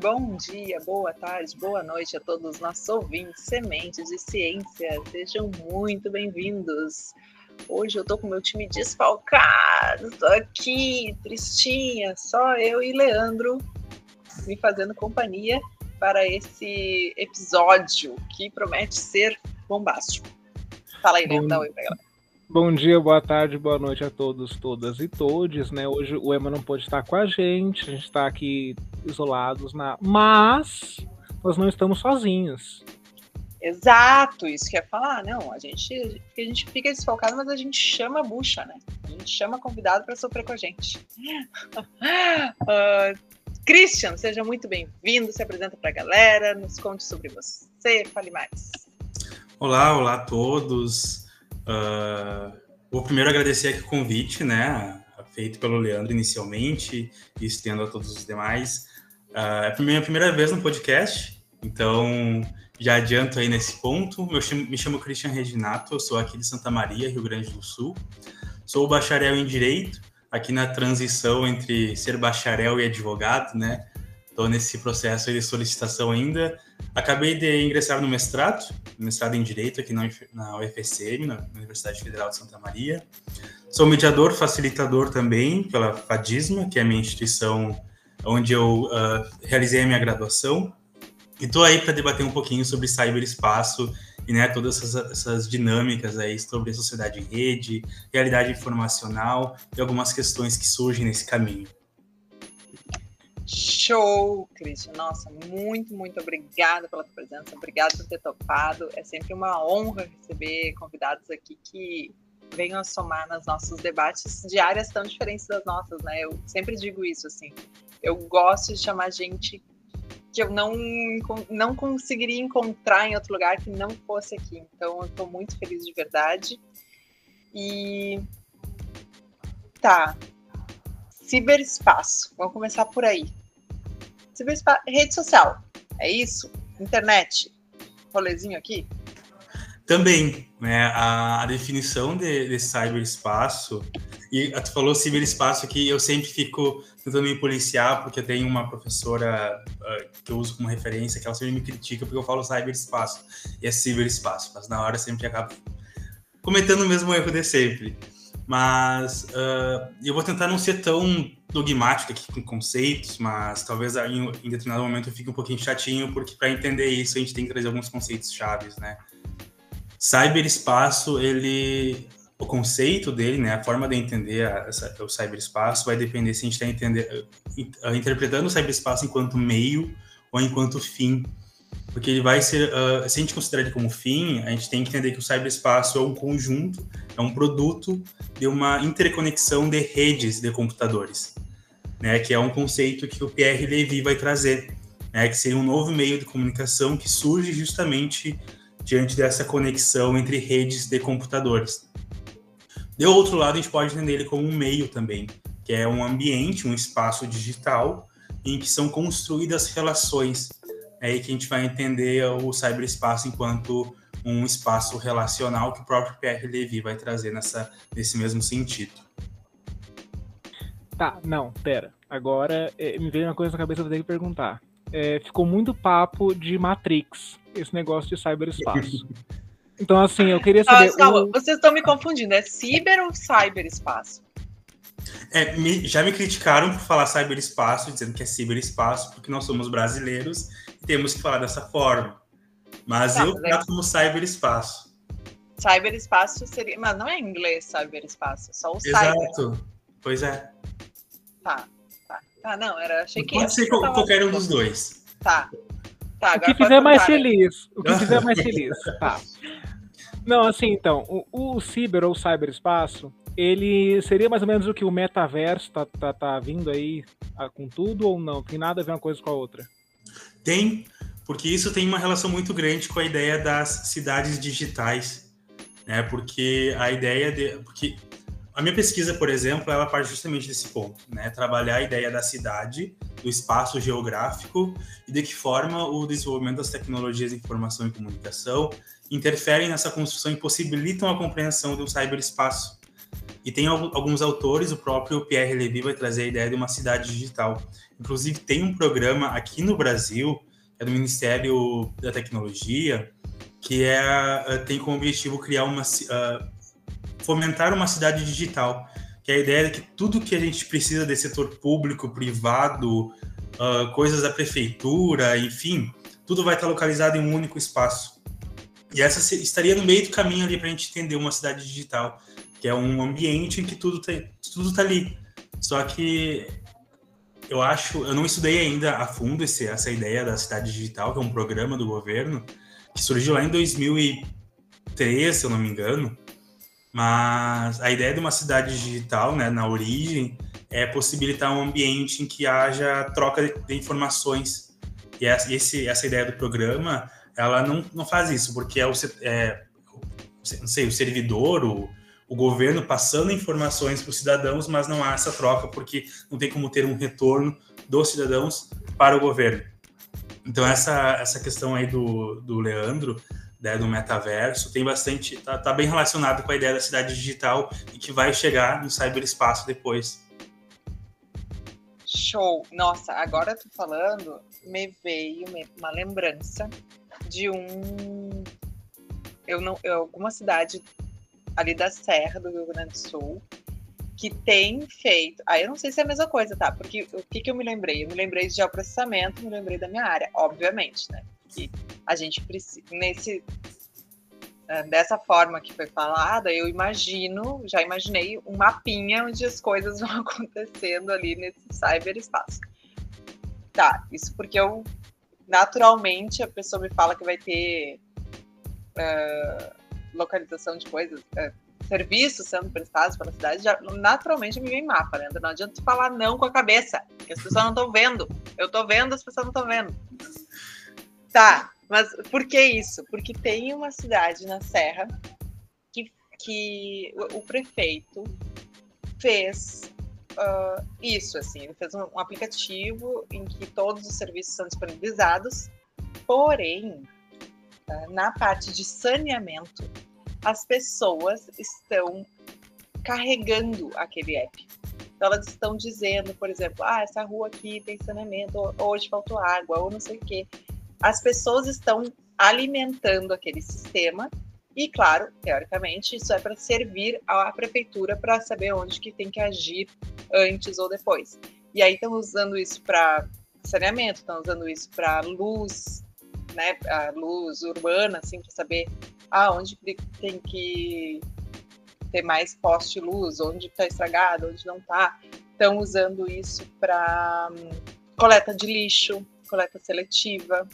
Bom dia, boa tarde, boa noite a todos os nossos ouvintes, sementes de ciência. Sejam muito bem-vindos. Hoje eu tô com meu time desfalcado, tô aqui, tristinha, só eu e Leandro me fazendo companhia para esse episódio que promete ser bombástico. Fala aí, Leandro, dá oi pra galera. Bom dia, boa tarde, boa noite a todos, todas e todes, né? Hoje o Emma não pode estar com a gente, a gente está aqui isolados, na... mas nós não estamos sozinhos. Exato, isso que ia falar, não, a gente, a gente fica desfocado, mas a gente chama a bucha, né? A gente chama convidado para sofrer com a gente. uh, Christian, seja muito bem-vindo, se apresenta para a galera, nos conte sobre você, fale mais. Olá, olá a todos. Uh, vou primeiro agradecer aqui o convite, né, feito pelo Leandro inicialmente e estendo a todos os demais. Uh, é a minha primeira vez no podcast, então já adianto aí nesse ponto. Eu chamo, me chamo Christian Reginato, eu sou aqui de Santa Maria, Rio Grande do Sul. Sou bacharel em Direito, aqui na transição entre ser bacharel e advogado, né? Estou nesse processo de solicitação ainda. Acabei de ingressar no mestrado, mestrado em Direito aqui na, UFSM, na Universidade Federal de Santa Maria. Sou mediador, facilitador também pela FADISMA, que é a minha instituição onde eu uh, realizei a minha graduação. E estou aí para debater um pouquinho sobre cyberespaço e né, todas essas, essas, dinâmicas aí sobre sociedade em rede, realidade informacional e algumas questões que surgem nesse caminho. Show, Christian. Nossa, muito, muito obrigada pela tua presença. Obrigada por ter topado. É sempre uma honra receber convidados aqui que venham a somar nos nossos debates de áreas tão diferentes das nossas, né? Eu sempre digo isso, assim. Eu gosto de chamar gente que eu não, não conseguiria encontrar em outro lugar que não fosse aqui. Então, eu estou muito feliz de verdade. E. Tá, ciberespaço. Vamos começar por aí. Rede social, é isso? Internet, rolezinho aqui? Também, né, a, a definição de, de cyberespaço, e tu falou ciberespaço aqui, eu sempre fico tentando me policiar, porque eu tenho uma professora uh, que eu uso como referência, que ela sempre me critica porque eu falo cyberespaço, e é ciberespaço, mas na hora eu sempre acabo cometendo o mesmo erro de sempre. Mas uh, eu vou tentar não ser tão dogmático aqui com conceitos, mas talvez em, em determinado momento eu fique um pouquinho chatinho, porque para entender isso a gente tem que trazer alguns conceitos chaves, né? Cyberespaço, ele o conceito dele, né, a forma de entender o cyberespaço vai depender se a gente está interpretando o cyberespaço enquanto meio ou enquanto fim porque ele vai ser, uh, se a gente considerar ele como fim, a gente tem que entender que o cyberespaço é um conjunto, é um produto de uma interconexão de redes de computadores, né, que é um conceito que o Pierre Levy vai trazer, né, que seria um novo meio de comunicação que surge justamente diante dessa conexão entre redes de computadores. De outro lado, a gente pode entender ele como um meio também, que é um ambiente, um espaço digital em que são construídas relações é aí que a gente vai entender o cyberespaço enquanto um espaço relacional que o próprio Pierre Levy vai trazer nessa, nesse mesmo sentido. Tá, não, pera. Agora é, me veio uma coisa na cabeça, vou ter que perguntar. É, ficou muito papo de Matrix, esse negócio de cyberespaço. então, assim, eu queria saber. calma, o... vocês estão me confundindo, é ciber ou cyberespaço? É, me, já me criticaram por falar cyberespaço, dizendo que é ciberespaço, porque nós somos brasileiros temos que falar dessa forma. Mas tá, eu é trato como cyberespaço. Cyberespaço seria. Mas não é em inglês cyberespaço, é só o cyber. Exato. Pois é. Tá, tá. Tá, não, era. Achei que. Pode ser qualquer um dos dois. Tá. Tá, o que fizer mais feliz. O que fizer mais feliz. Tá. Não, assim, então, o, o ciber ou cyberespaço, ele seria mais ou menos o que o metaverso tá, tá, tá vindo aí com tudo ou não? Tem nada a ver uma coisa com a outra? Tem, porque isso tem uma relação muito grande com a ideia das cidades digitais, né? Porque a ideia de, porque a minha pesquisa, por exemplo, ela parte justamente desse ponto, né? Trabalhar a ideia da cidade, do espaço geográfico e de que forma o desenvolvimento das tecnologias de informação e comunicação interferem nessa construção e possibilitam a compreensão do cyberespaço. E tem alguns autores, o próprio Pierre Levy vai trazer a ideia de uma cidade digital. Inclusive, tem um programa aqui no Brasil, é do Ministério da Tecnologia, que é, eh, tem como objetivo criar uma. Uh, fomentar uma cidade digital. Que é a ideia de que tudo que a gente precisa de setor público, privado, uh, coisas da prefeitura, enfim, tudo vai estar localizado em um único espaço. E essa estaria no meio do caminho ali para a gente entender uma cidade digital, que é um ambiente em que tudo está tudo tá ali. Só que eu acho, eu não estudei ainda a fundo esse, essa ideia da cidade digital, que é um programa do governo que surgiu lá em 2003, se eu não me engano. Mas a ideia de uma cidade digital, né, na origem, é possibilitar um ambiente em que haja troca de, de informações. E essa, esse, essa ideia do programa, ela não, não faz isso, porque é o, é, não sei, o servidor, o, o governo passando informações para os cidadãos, mas não há essa troca porque não tem como ter um retorno dos cidadãos para o governo. Então essa essa questão aí do, do Leandro, né, do metaverso, tem bastante, tá, tá bem relacionado com a ideia da cidade digital e que vai chegar no cyberespaço depois. Show! Nossa, agora tu falando, me veio uma lembrança de um eu não eu, alguma cidade ali da Serra do Rio Grande do Sul, que tem feito. Aí eu não sei se é a mesma coisa, tá? Porque o que, que eu me lembrei? Eu me lembrei de geoprocessamento, me lembrei da minha área, obviamente, né? Que a gente precisa. Nesse. É, dessa forma que foi falada, eu imagino, já imaginei um mapinha onde as coisas vão acontecendo ali nesse cyberespaço. Tá, isso porque eu naturalmente a pessoa me fala que vai ter uh, localização de coisas, é, serviços sendo prestados pela cidade, já, naturalmente me vem mapa, né? Não adianta falar não com a cabeça, que as pessoas não estão vendo. Eu estou vendo, as pessoas não estão vendo. Tá, mas por que isso? Porque tem uma cidade na Serra que, que o, o prefeito fez uh, isso, assim, ele fez um, um aplicativo em que todos os serviços são disponibilizados, porém, uh, na parte de saneamento, as pessoas estão carregando aquele app. Então, elas estão dizendo, por exemplo, ah, essa rua aqui tem saneamento, hoje faltou água, ou não sei o quê. As pessoas estão alimentando aquele sistema e, claro, teoricamente, isso é para servir à prefeitura para saber onde que tem que agir antes ou depois. E aí estão usando isso para saneamento, estão usando isso para luz, né, a luz urbana, assim, para saber ah, onde tem que ter mais poste luz, onde está estragado, onde não está. Estão usando isso para hum, coleta de lixo, coleta seletiva.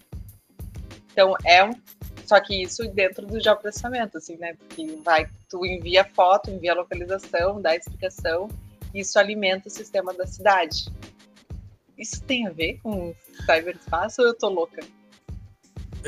Então é um, só que isso dentro do geoprocessamento, assim, né? Porque vai, tu envia foto, envia localização, dá explicação, e isso alimenta o sistema da cidade. Isso tem a ver com cyberespaço ou eu tô louca?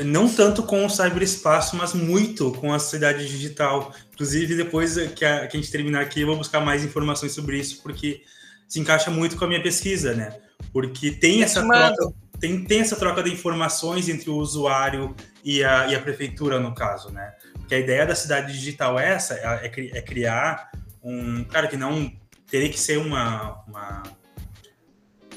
Não tanto com o cyberespaço, mas muito com a sociedade digital. Inclusive, depois que a, que a gente terminar aqui, eu vou buscar mais informações sobre isso, porque se encaixa muito com a minha pesquisa, né? Porque tem essa troca, tem, tem essa troca de informações entre o usuário e a, e a prefeitura, no caso, né? Porque a ideia da cidade digital é essa, é, é, é criar um... Claro que não teria que ser uma, uma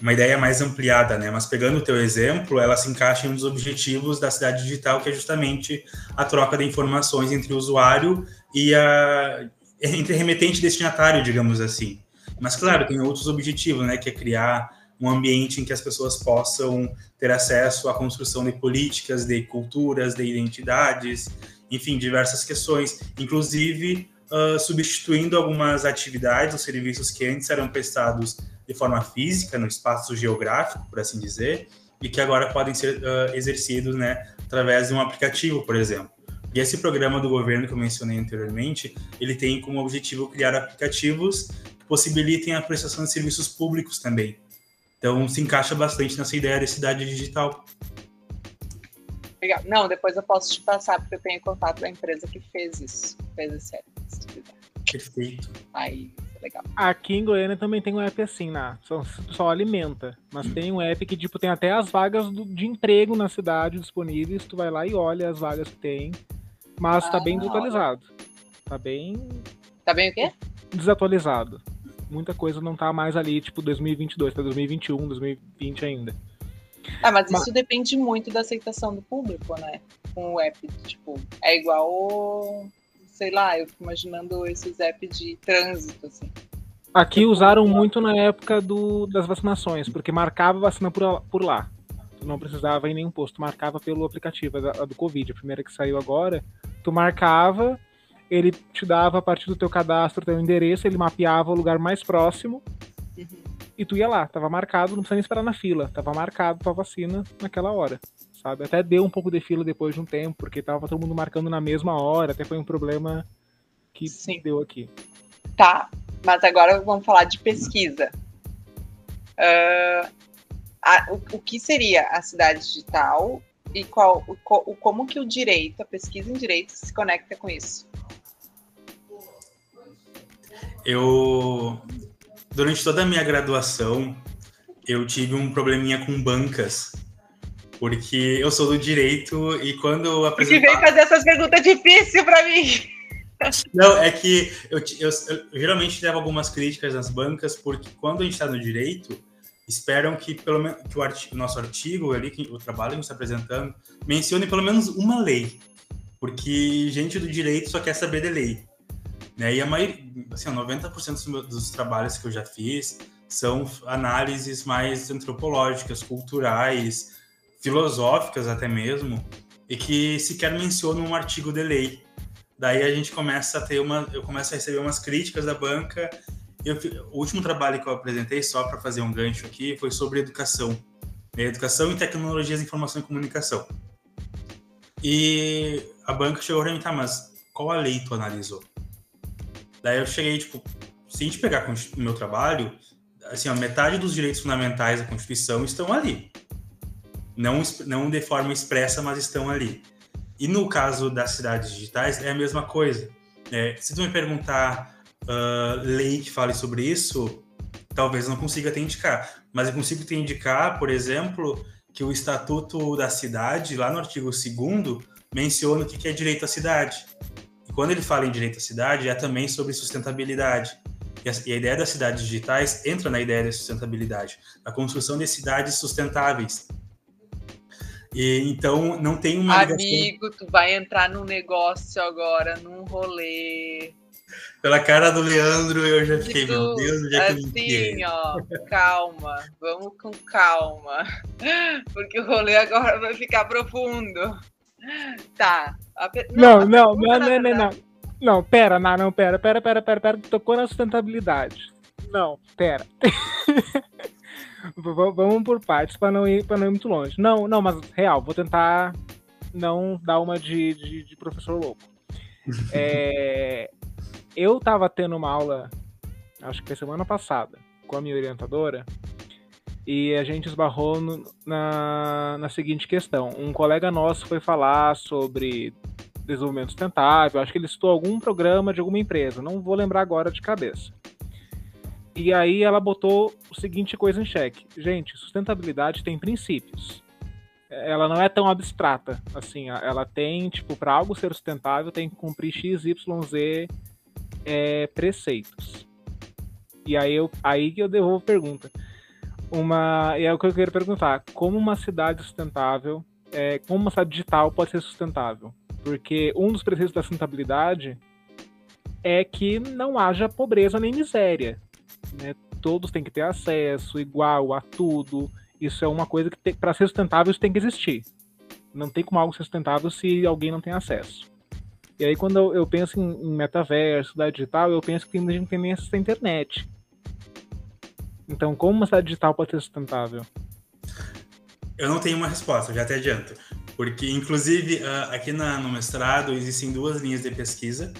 uma ideia mais ampliada, né? Mas pegando o teu exemplo, ela se encaixa em um dos objetivos da cidade digital, que é justamente a troca de informações entre o usuário e a entre remetente e destinatário, digamos assim. Mas claro, tem outros objetivos, né? Que é criar um ambiente em que as pessoas possam ter acesso à construção de políticas, de culturas, de identidades, enfim, diversas questões, inclusive uh, substituindo algumas atividades ou serviços que antes eram prestados de forma física, no espaço geográfico, por assim dizer, e que agora podem ser uh, exercidos né, através de um aplicativo, por exemplo. E esse programa do governo que eu mencionei anteriormente, ele tem como objetivo criar aplicativos que possibilitem a prestação de serviços públicos também. Então, se encaixa bastante nessa ideia de cidade digital. Legal. Não, depois eu posso te passar, porque eu tenho contato da empresa que fez isso, fez esse app, se quiser. Perfeito. Aí legal. Aqui em Goiânia também tem um app assim, né? Só, só alimenta. Mas tem um app que, tipo, tem até as vagas do, de emprego na cidade disponíveis. Tu vai lá e olha as vagas que tem. Mas tá ah, tá bem desatualizado. Tá bem. Tá bem o quê? desatualizado. Muita coisa não tá mais ali, tipo 2022, tá 2021, 2020 ainda. Ah, mas, mas isso depende muito da aceitação do público, né? Com o app, tipo, é igual, sei lá, eu fico imaginando esses apps de trânsito, assim. Aqui usaram muito na época do, das vacinações, porque marcava vacina por, por lá. Tu não precisava ir em nenhum posto, tu marcava pelo aplicativo, a, a do Covid, a primeira que saiu agora. Tu marcava, ele te dava a partir do teu cadastro, teu endereço, ele mapeava o lugar mais próximo uhum. e tu ia lá, tava marcado, não precisa nem esperar na fila, tava marcado tua vacina naquela hora, sabe? Até deu um pouco de fila depois de um tempo, porque tava todo mundo marcando na mesma hora, até foi um problema que Sim. deu aqui. Tá, mas agora vamos falar de pesquisa. Uh, a, o, o, que seria a cidade digital e qual, o, o, como que o direito, a pesquisa em direito se conecta com isso? Eu, durante toda a minha graduação, eu tive um probleminha com bancas, porque eu sou do direito e quando apresentava... Porque veio fazer essas perguntas difíceis para mim. Não, é que eu, eu, eu, geralmente levo algumas críticas nas bancas, porque quando a gente está no direito, esperam que pelo menos que o, artigo, o, nosso artigo ali, que, o trabalho que está apresentando, mencione pelo menos uma lei. Porque gente do direito só quer saber de lei. Né? E a maioria, assim, 90% dos trabalhos que eu já fiz são análises mais antropológicas, culturais, filosóficas até mesmo, e que sequer mencionam um artigo de lei. Daí a gente começa a ter uma, eu começo a receber umas críticas da banca. Eu, o último trabalho que eu apresentei, só para fazer um gancho aqui, foi sobre educação. Né? Educação e tecnologias de informação e comunicação. E a banca chegou para mim, tá, mas qual a lei tu analisou? Daí eu cheguei, tipo, se a gente pegar o meu trabalho, assim, a metade dos direitos fundamentais da Constituição estão ali. Não, não de forma expressa, mas estão ali. E no caso das cidades digitais, é a mesma coisa. É, se tu me perguntar uh, lei que fale sobre isso, talvez não consiga te indicar. Mas eu consigo te indicar, por exemplo, que o Estatuto da Cidade, lá no artigo 2 menciona o que é direito à cidade. E quando ele fala em direito à cidade, é também sobre sustentabilidade. E a, e a ideia das cidades digitais entra na ideia da sustentabilidade, da construção de cidades sustentáveis. E, então, não tem uma. Amigo, ligação... tu vai entrar num negócio agora, num rolê. Pela cara do Leandro, eu já fiquei, tu, meu Deus, onde é que Assim, ó, calma, vamos com calma, porque o rolê agora vai ficar profundo. Tá. Não, não, não, não, não, não, não. pera, não, não, pera, pera, pera, pera, pera, tocou na sustentabilidade. Não, pera. Vamos por partes para não ir não ir muito longe. Não, não, mas real, vou tentar não dar uma de, de, de professor louco. É, eu tava tendo uma aula, acho que foi semana passada, com a minha orientadora, e a gente esbarrou no, na, na seguinte questão. Um colega nosso foi falar sobre desenvolvimento sustentável, acho que ele citou algum programa de alguma empresa, não vou lembrar agora de cabeça. E aí ela botou o seguinte coisa em xeque. Gente, sustentabilidade tem princípios. Ela não é tão abstrata, assim, ela tem, tipo, para algo ser sustentável tem que cumprir X, Y, Z é, preceitos. E aí eu aí que eu devolvo a pergunta. Uma, e é o que eu quero perguntar, como uma cidade sustentável, é, como uma cidade digital pode ser sustentável? Porque um dos preceitos da sustentabilidade é que não haja pobreza nem miséria né? Todos têm que ter acesso igual a tudo. Isso é uma coisa que, para ser sustentável, isso tem que existir. Não tem como algo ser sustentável se alguém não tem acesso. E aí, quando eu, penso em, em, metaverso, cidade digital, eu penso que a gente tem acesso à internet. Então, como uma cidade digital pode ser sustentável? Eu não tenho uma resposta, já até adianto. Porque, inclusive, ah, aqui na, no mestrado existem duas linhas de pesquisa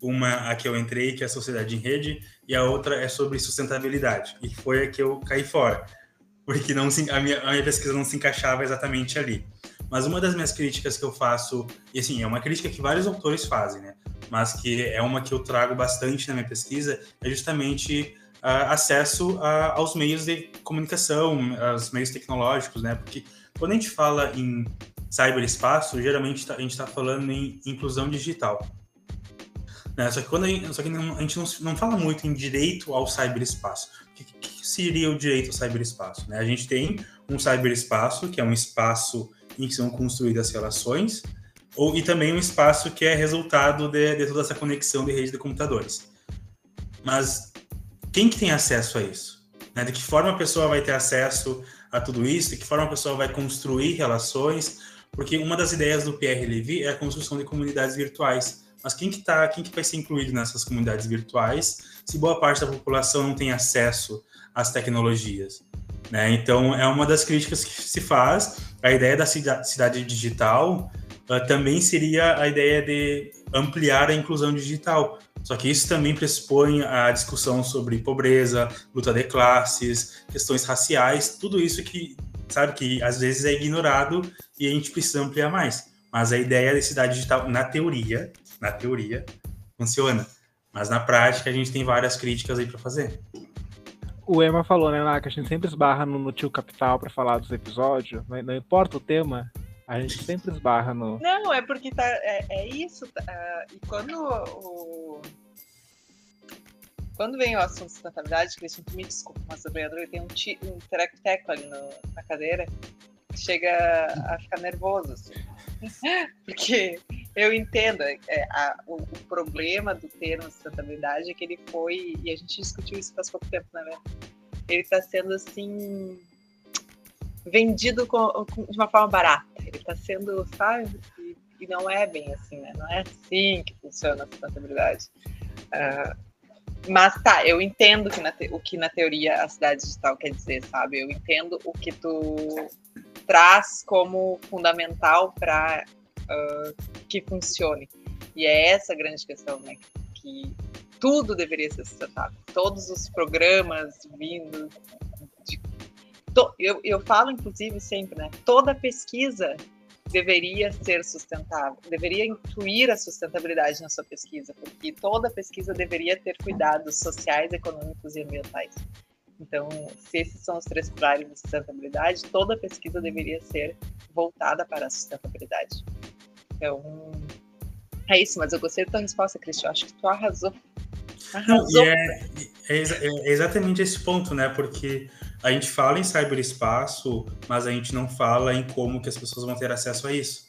uma a que eu entrei, que é a Sociedade em Rede, e a outra é sobre sustentabilidade, e foi a que eu caí fora, porque não se, a, minha, a minha pesquisa não se encaixava exatamente ali. Mas uma das minhas críticas que eu faço, e assim, é uma crítica que vários autores fazem, né? Mas que é uma que eu trago bastante na minha pesquisa, é justamente uh, acesso a, aos meios de comunicação, aos meios tecnológicos, né? Porque quando a gente fala em cyberespaço, geralmente tá, a gente está falando em inclusão digital. Né? Só que, quando a gente, só que a gente não, não fala muito em direito ao cyberespaço. O que, que seria o direito ao cyberespaço? Né? A gente tem um cyberespaço, que é um espaço em que são construídas relações, ou, e também um espaço que é resultado de, de toda essa conexão de rede de computadores. Mas quem que tem acesso a isso? Né? De que forma a pessoa vai ter acesso a tudo isso? De que forma a pessoa vai construir relações? Porque uma das ideias do PR Levy é a construção de comunidades virtuais. Mas quem que tá, quem que vai ser incluído nessas comunidades virtuais se boa parte da população não tem acesso às tecnologias? Né? Então, é uma das críticas que se faz. A ideia da cidade digital uh, também seria a ideia de ampliar a inclusão digital. Só que isso também pressupõe a discussão sobre pobreza, luta de classes, questões raciais, tudo isso que, sabe, que às vezes é ignorado e a gente precisa ampliar mais. Mas a ideia da cidade digital, na teoria, na teoria, funciona. Mas na prática a gente tem várias críticas aí para fazer. O Emma falou, né, que a gente sempre esbarra no, no tio Capital para falar dos episódios, não, não importa o tema, a gente sempre esbarra no. Não, é porque tá, é, é isso. Tá, uh, e quando o. Quando vem o assunto sustentabilidade, Cristian, me desculpa, mas o vereador tem um, um teco ali no, na cadeira que chega a ficar nervoso. Assim. porque eu entendo, é, a, o, o, problema do termo sustentabilidade é que ele foi, e a gente discutiu isso faz pouco tempo, né? Ele está sendo assim vendido com, com, de uma forma barata. Ele está sendo, sabe? E, e, não é bem assim, né? Não é assim que funciona a sustentabilidade. Uh, mas tá, eu entendo que te, o que na teoria a cidade digital quer dizer, sabe? Eu entendo o que tu traz como fundamental para uh, que funcione. E é essa a grande questão, né? Que tudo deveria ser sustentável. Todos os programas vindos. De, eu, eu falo, inclusive, sempre, né? Toda pesquisa deveria ser sustentável, deveria incluir a sustentabilidade na sua pesquisa, porque toda pesquisa deveria ter cuidados sociais, econômicos e ambientais. Então, se esses são os três pilares de sustentabilidade, toda pesquisa deveria ser voltada para a sustentabilidade. Então, é isso, mas eu gostei da tua resposta, Cristian. Acho que tu arrasou. arrasou. É, é, é, exatamente esse ponto, né? Porque a gente fala em cyberespaço, mas a gente não fala em como que as pessoas vão ter acesso a isso.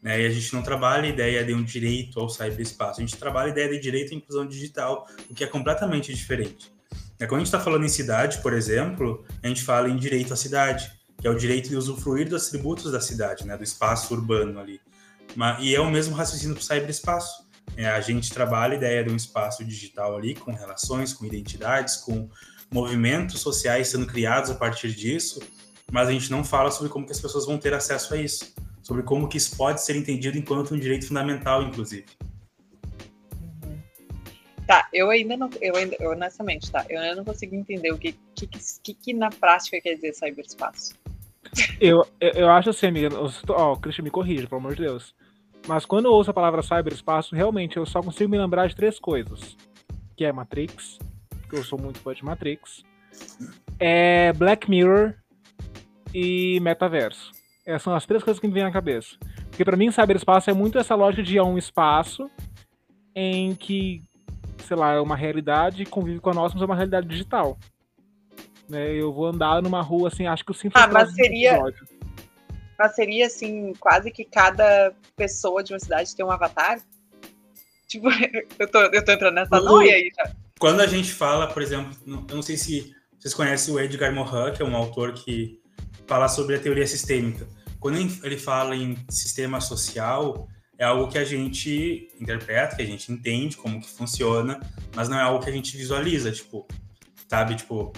Né? E a gente não trabalha a ideia de um direito ao cyberespaço, a gente trabalha a ideia de direito à inclusão digital, o que é completamente diferente. É, quando a gente está falando em cidade, por exemplo, a gente fala em direito à cidade, que é o direito de usufruir dos atributos da cidade, né, do espaço urbano ali. E é o mesmo raciocínio para o cyberespaço. É, a gente trabalha a ideia de um espaço digital ali, com relações, com identidades, com movimentos sociais sendo criados a partir disso, mas a gente não fala sobre como que as pessoas vão ter acesso a isso, sobre como que isso pode ser entendido enquanto um direito fundamental, inclusive. Tá, eu ainda não, eu ainda, eu, honestamente, tá, eu ainda não consigo entender o que, que, que, que na prática quer dizer cyberespaço. Eu, eu, eu acho assim, amiga, ó, oh, Christian me corrija, pelo amor de Deus. Mas quando eu ouço a palavra cyberespaço, realmente eu só consigo me lembrar de três coisas. Que é Matrix, que eu sou muito fã de Matrix. É Black Mirror e Metaverso. Essas são as três coisas que me vêm na cabeça. Porque para mim, cyberespaço é muito essa lógica de um espaço em que, sei lá, é uma realidade convive com a nossa, mas é uma realidade digital. Né? Eu vou andar numa rua assim, acho que o sinto Ah, mas seria. Mas seria assim, quase que cada pessoa de uma cidade tem um avatar? Tipo, eu tô, eu tô entrando nessa noia aí já. Quando a gente fala, por exemplo, eu não sei se vocês conhecem o Edgar Morin, que é um autor que fala sobre a teoria sistêmica. Quando ele fala em sistema social, é algo que a gente interpreta, que a gente entende como que funciona, mas não é algo que a gente visualiza, tipo, sabe, tipo,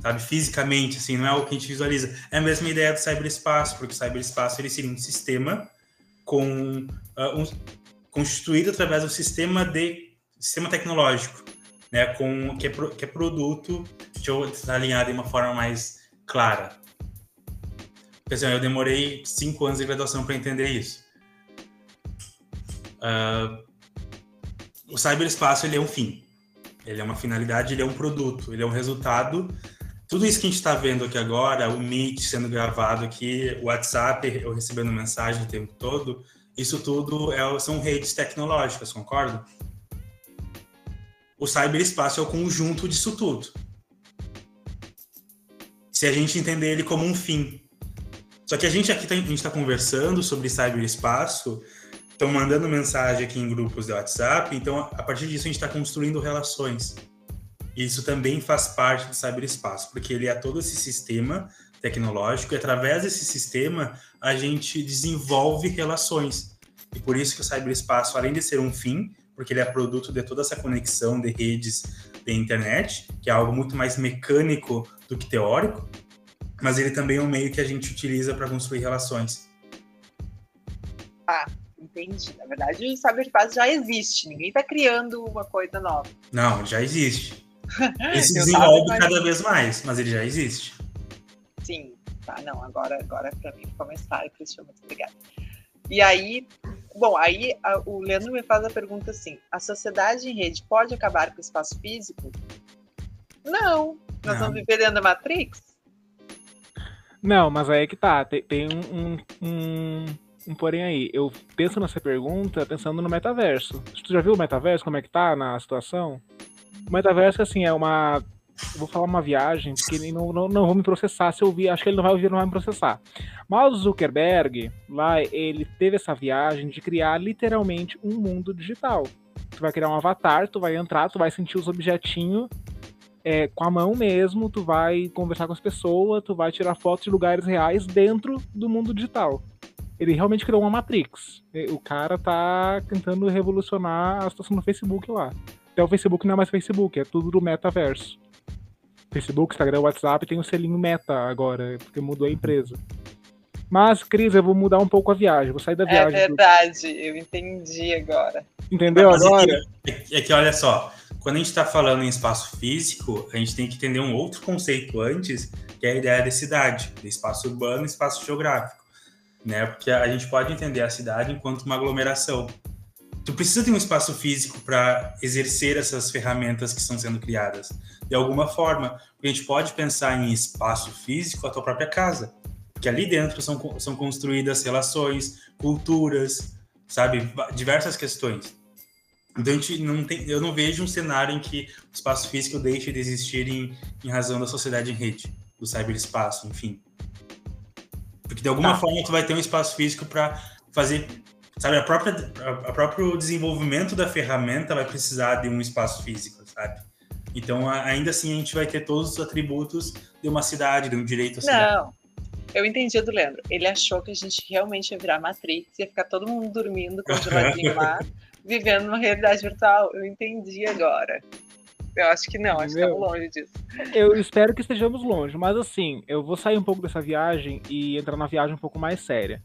sabe, fisicamente, assim, não é algo que a gente visualiza. É a mesma ideia do cyberespaço, porque o cyberespaço ele seria um sistema com uh, um, constituído através do sistema de sistema tecnológico, né, com que é, que é produto, deixa eu alinhar de uma forma mais clara. Por exemplo, eu demorei cinco anos de graduação para entender isso. Uh, o cyberespaço ele é um fim, ele é uma finalidade, ele é um produto, ele é um resultado tudo isso que a gente está vendo aqui agora, o Meet sendo gravado aqui, o WhatsApp, eu recebendo mensagem o tempo todo, isso tudo é, são redes tecnológicas, concordo? o cyberespaço é o conjunto disso tudo. Se a gente entender ele como um fim. Só que a gente aqui tá, está conversando sobre cyberespaço, estão mandando mensagem aqui em grupos de WhatsApp, então a partir disso a gente está construindo relações. Isso também faz parte do cyberespaço, porque ele é todo esse sistema tecnológico e através desse sistema a gente desenvolve relações. E por isso que o cyberespaço, além de ser um fim, porque ele é produto de toda essa conexão de redes de internet, que é algo muito mais mecânico do que teórico, mas ele também é um meio que a gente utiliza para construir relações. Ah, entendi. Na verdade, o cyberespaço já existe, ninguém está criando uma coisa nova. Não, já existe. Ele se desenvolve cada vez mais, mas ele já existe. Sim, tá, não, agora, agora para mim ficou mais claro, Cristian, muito obrigada. E aí, bom, aí a, o Leandro me faz a pergunta assim: a sociedade em rede pode acabar com o espaço físico? Não. Nós não. vamos viver dentro da Matrix? Não, mas aí é que tá. Tem, tem um, um, um, porém aí. Eu penso nessa pergunta pensando no metaverso. Tu já viu o metaverso, como é que tá na situação? O metaverso, assim, é uma eu vou falar uma viagem, porque ele não, não, não vou me processar se eu ouvir, acho que ele não vai ouvir, não vai me processar. Mas o Zuckerberg, lá, ele teve essa viagem de criar literalmente um mundo digital. Tu vai criar um avatar, tu vai entrar, tu vai sentir os objetinhos é, com a mão mesmo, tu vai conversar com as pessoas, tu vai tirar fotos de lugares reais dentro do mundo digital. Ele realmente criou uma Matrix. O cara tá tentando revolucionar a situação no Facebook lá. Até o Facebook não é mais Facebook, é tudo do metaverso. Facebook, Instagram, WhatsApp tem o um selinho meta agora, porque mudou a empresa. Mas, Cris, eu vou mudar um pouco a viagem, vou sair da é viagem. É verdade, do... eu entendi agora. Entendeu agora? É que, é que, olha só, quando a gente está falando em espaço físico, a gente tem que entender um outro conceito antes, que é a ideia de cidade, de espaço urbano e espaço geográfico. Né? Porque a gente pode entender a cidade enquanto uma aglomeração. Tu precisa ter um espaço físico para exercer essas ferramentas que estão sendo criadas de alguma forma. A gente pode pensar em espaço físico, a tua própria casa, que ali dentro são, são construídas relações, culturas, sabe, diversas questões. Então a gente não tem, eu não vejo um cenário em que o espaço físico deixe de existir em, em razão da sociedade em rede, do cyberespaço, enfim. Porque de alguma tá. forma tu vai ter um espaço físico para fazer, sabe, a própria a, a próprio desenvolvimento da ferramenta vai precisar de um espaço físico, sabe? Então, ainda assim, a gente vai ter todos os atributos de uma cidade, de um direito à cidade. Não, eu entendi do Leandro. Ele achou que a gente realmente ia virar Matrix, ia ficar todo mundo dormindo, congeladinho lá, vivendo uma realidade virtual. Eu entendi agora. Eu acho que não, acho que estamos longe disso. Eu espero que estejamos longe, mas assim, eu vou sair um pouco dessa viagem e entrar na viagem um pouco mais séria.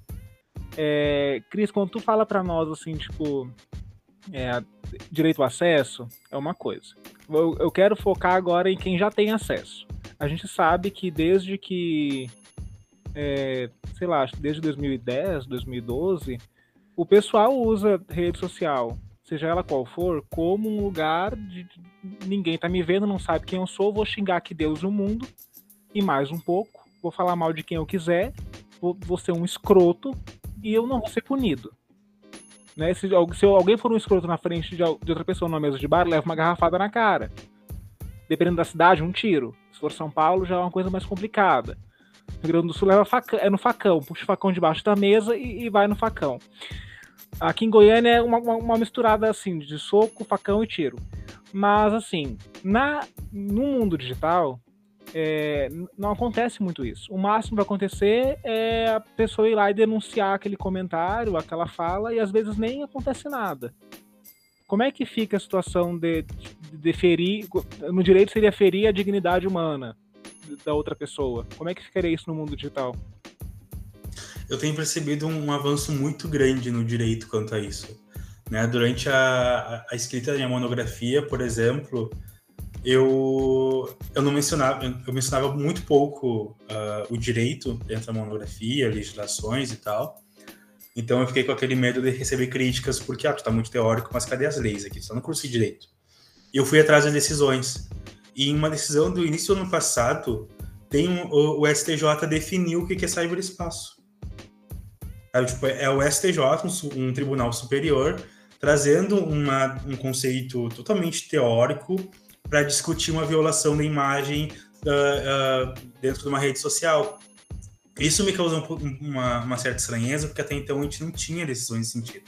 É, Cris, quando tu fala para nós assim, tipo, é, direito ao acesso é uma coisa. Eu, eu quero focar agora em quem já tem acesso. A gente sabe que desde que, é, sei lá, desde 2010, 2012, o pessoal usa rede social, seja ela qual for, como um lugar de ninguém tá me vendo, não sabe quem eu sou, vou xingar que Deus e o mundo e mais um pouco, vou falar mal de quem eu quiser, vou, vou ser um escroto e eu não vou ser punido. Né? Se, se alguém for um escroto na frente de, de outra pessoa numa mesa de bar, leva uma garrafada na cara. Dependendo da cidade, um tiro. Se for São Paulo, já é uma coisa mais complicada. Rio Grande do Sul leva é no facão, puxa o facão debaixo da mesa e, e vai no facão. Aqui em Goiânia é uma, uma, uma, misturada assim de soco, facão e tiro. Mas assim, na, no mundo digital, é, não acontece muito isso. O máximo vai acontecer é a pessoa ir lá e denunciar aquele comentário, aquela fala, e às vezes nem acontece nada. Como é que fica a situação de, de ferir. No direito seria ferir a dignidade humana da outra pessoa. Como é que ficaria isso no mundo digital? Eu tenho percebido um avanço muito grande no direito quanto a isso. Né? Durante a, a escrita da minha monografia, por exemplo, eu, eu não mencionava, eu mencionava muito pouco uh, o direito dentro da monografia, legislações e tal. Então eu fiquei com aquele medo de receber críticas, porque, ah, tu tá muito teórico, mas cadê as leis aqui? Só no curso de direito. E eu fui atrás das decisões. E em uma decisão do início do ano passado, tem um, o, o, STJ definiu o que é cyberespaço. É, tipo, é o STJ, um, um tribunal superior, trazendo uma, um conceito totalmente teórico para discutir uma violação da imagem uh, uh, dentro de uma rede social. Isso me causou uma, uma, certa estranheza, porque até então a gente não tinha decisões nesse sentido.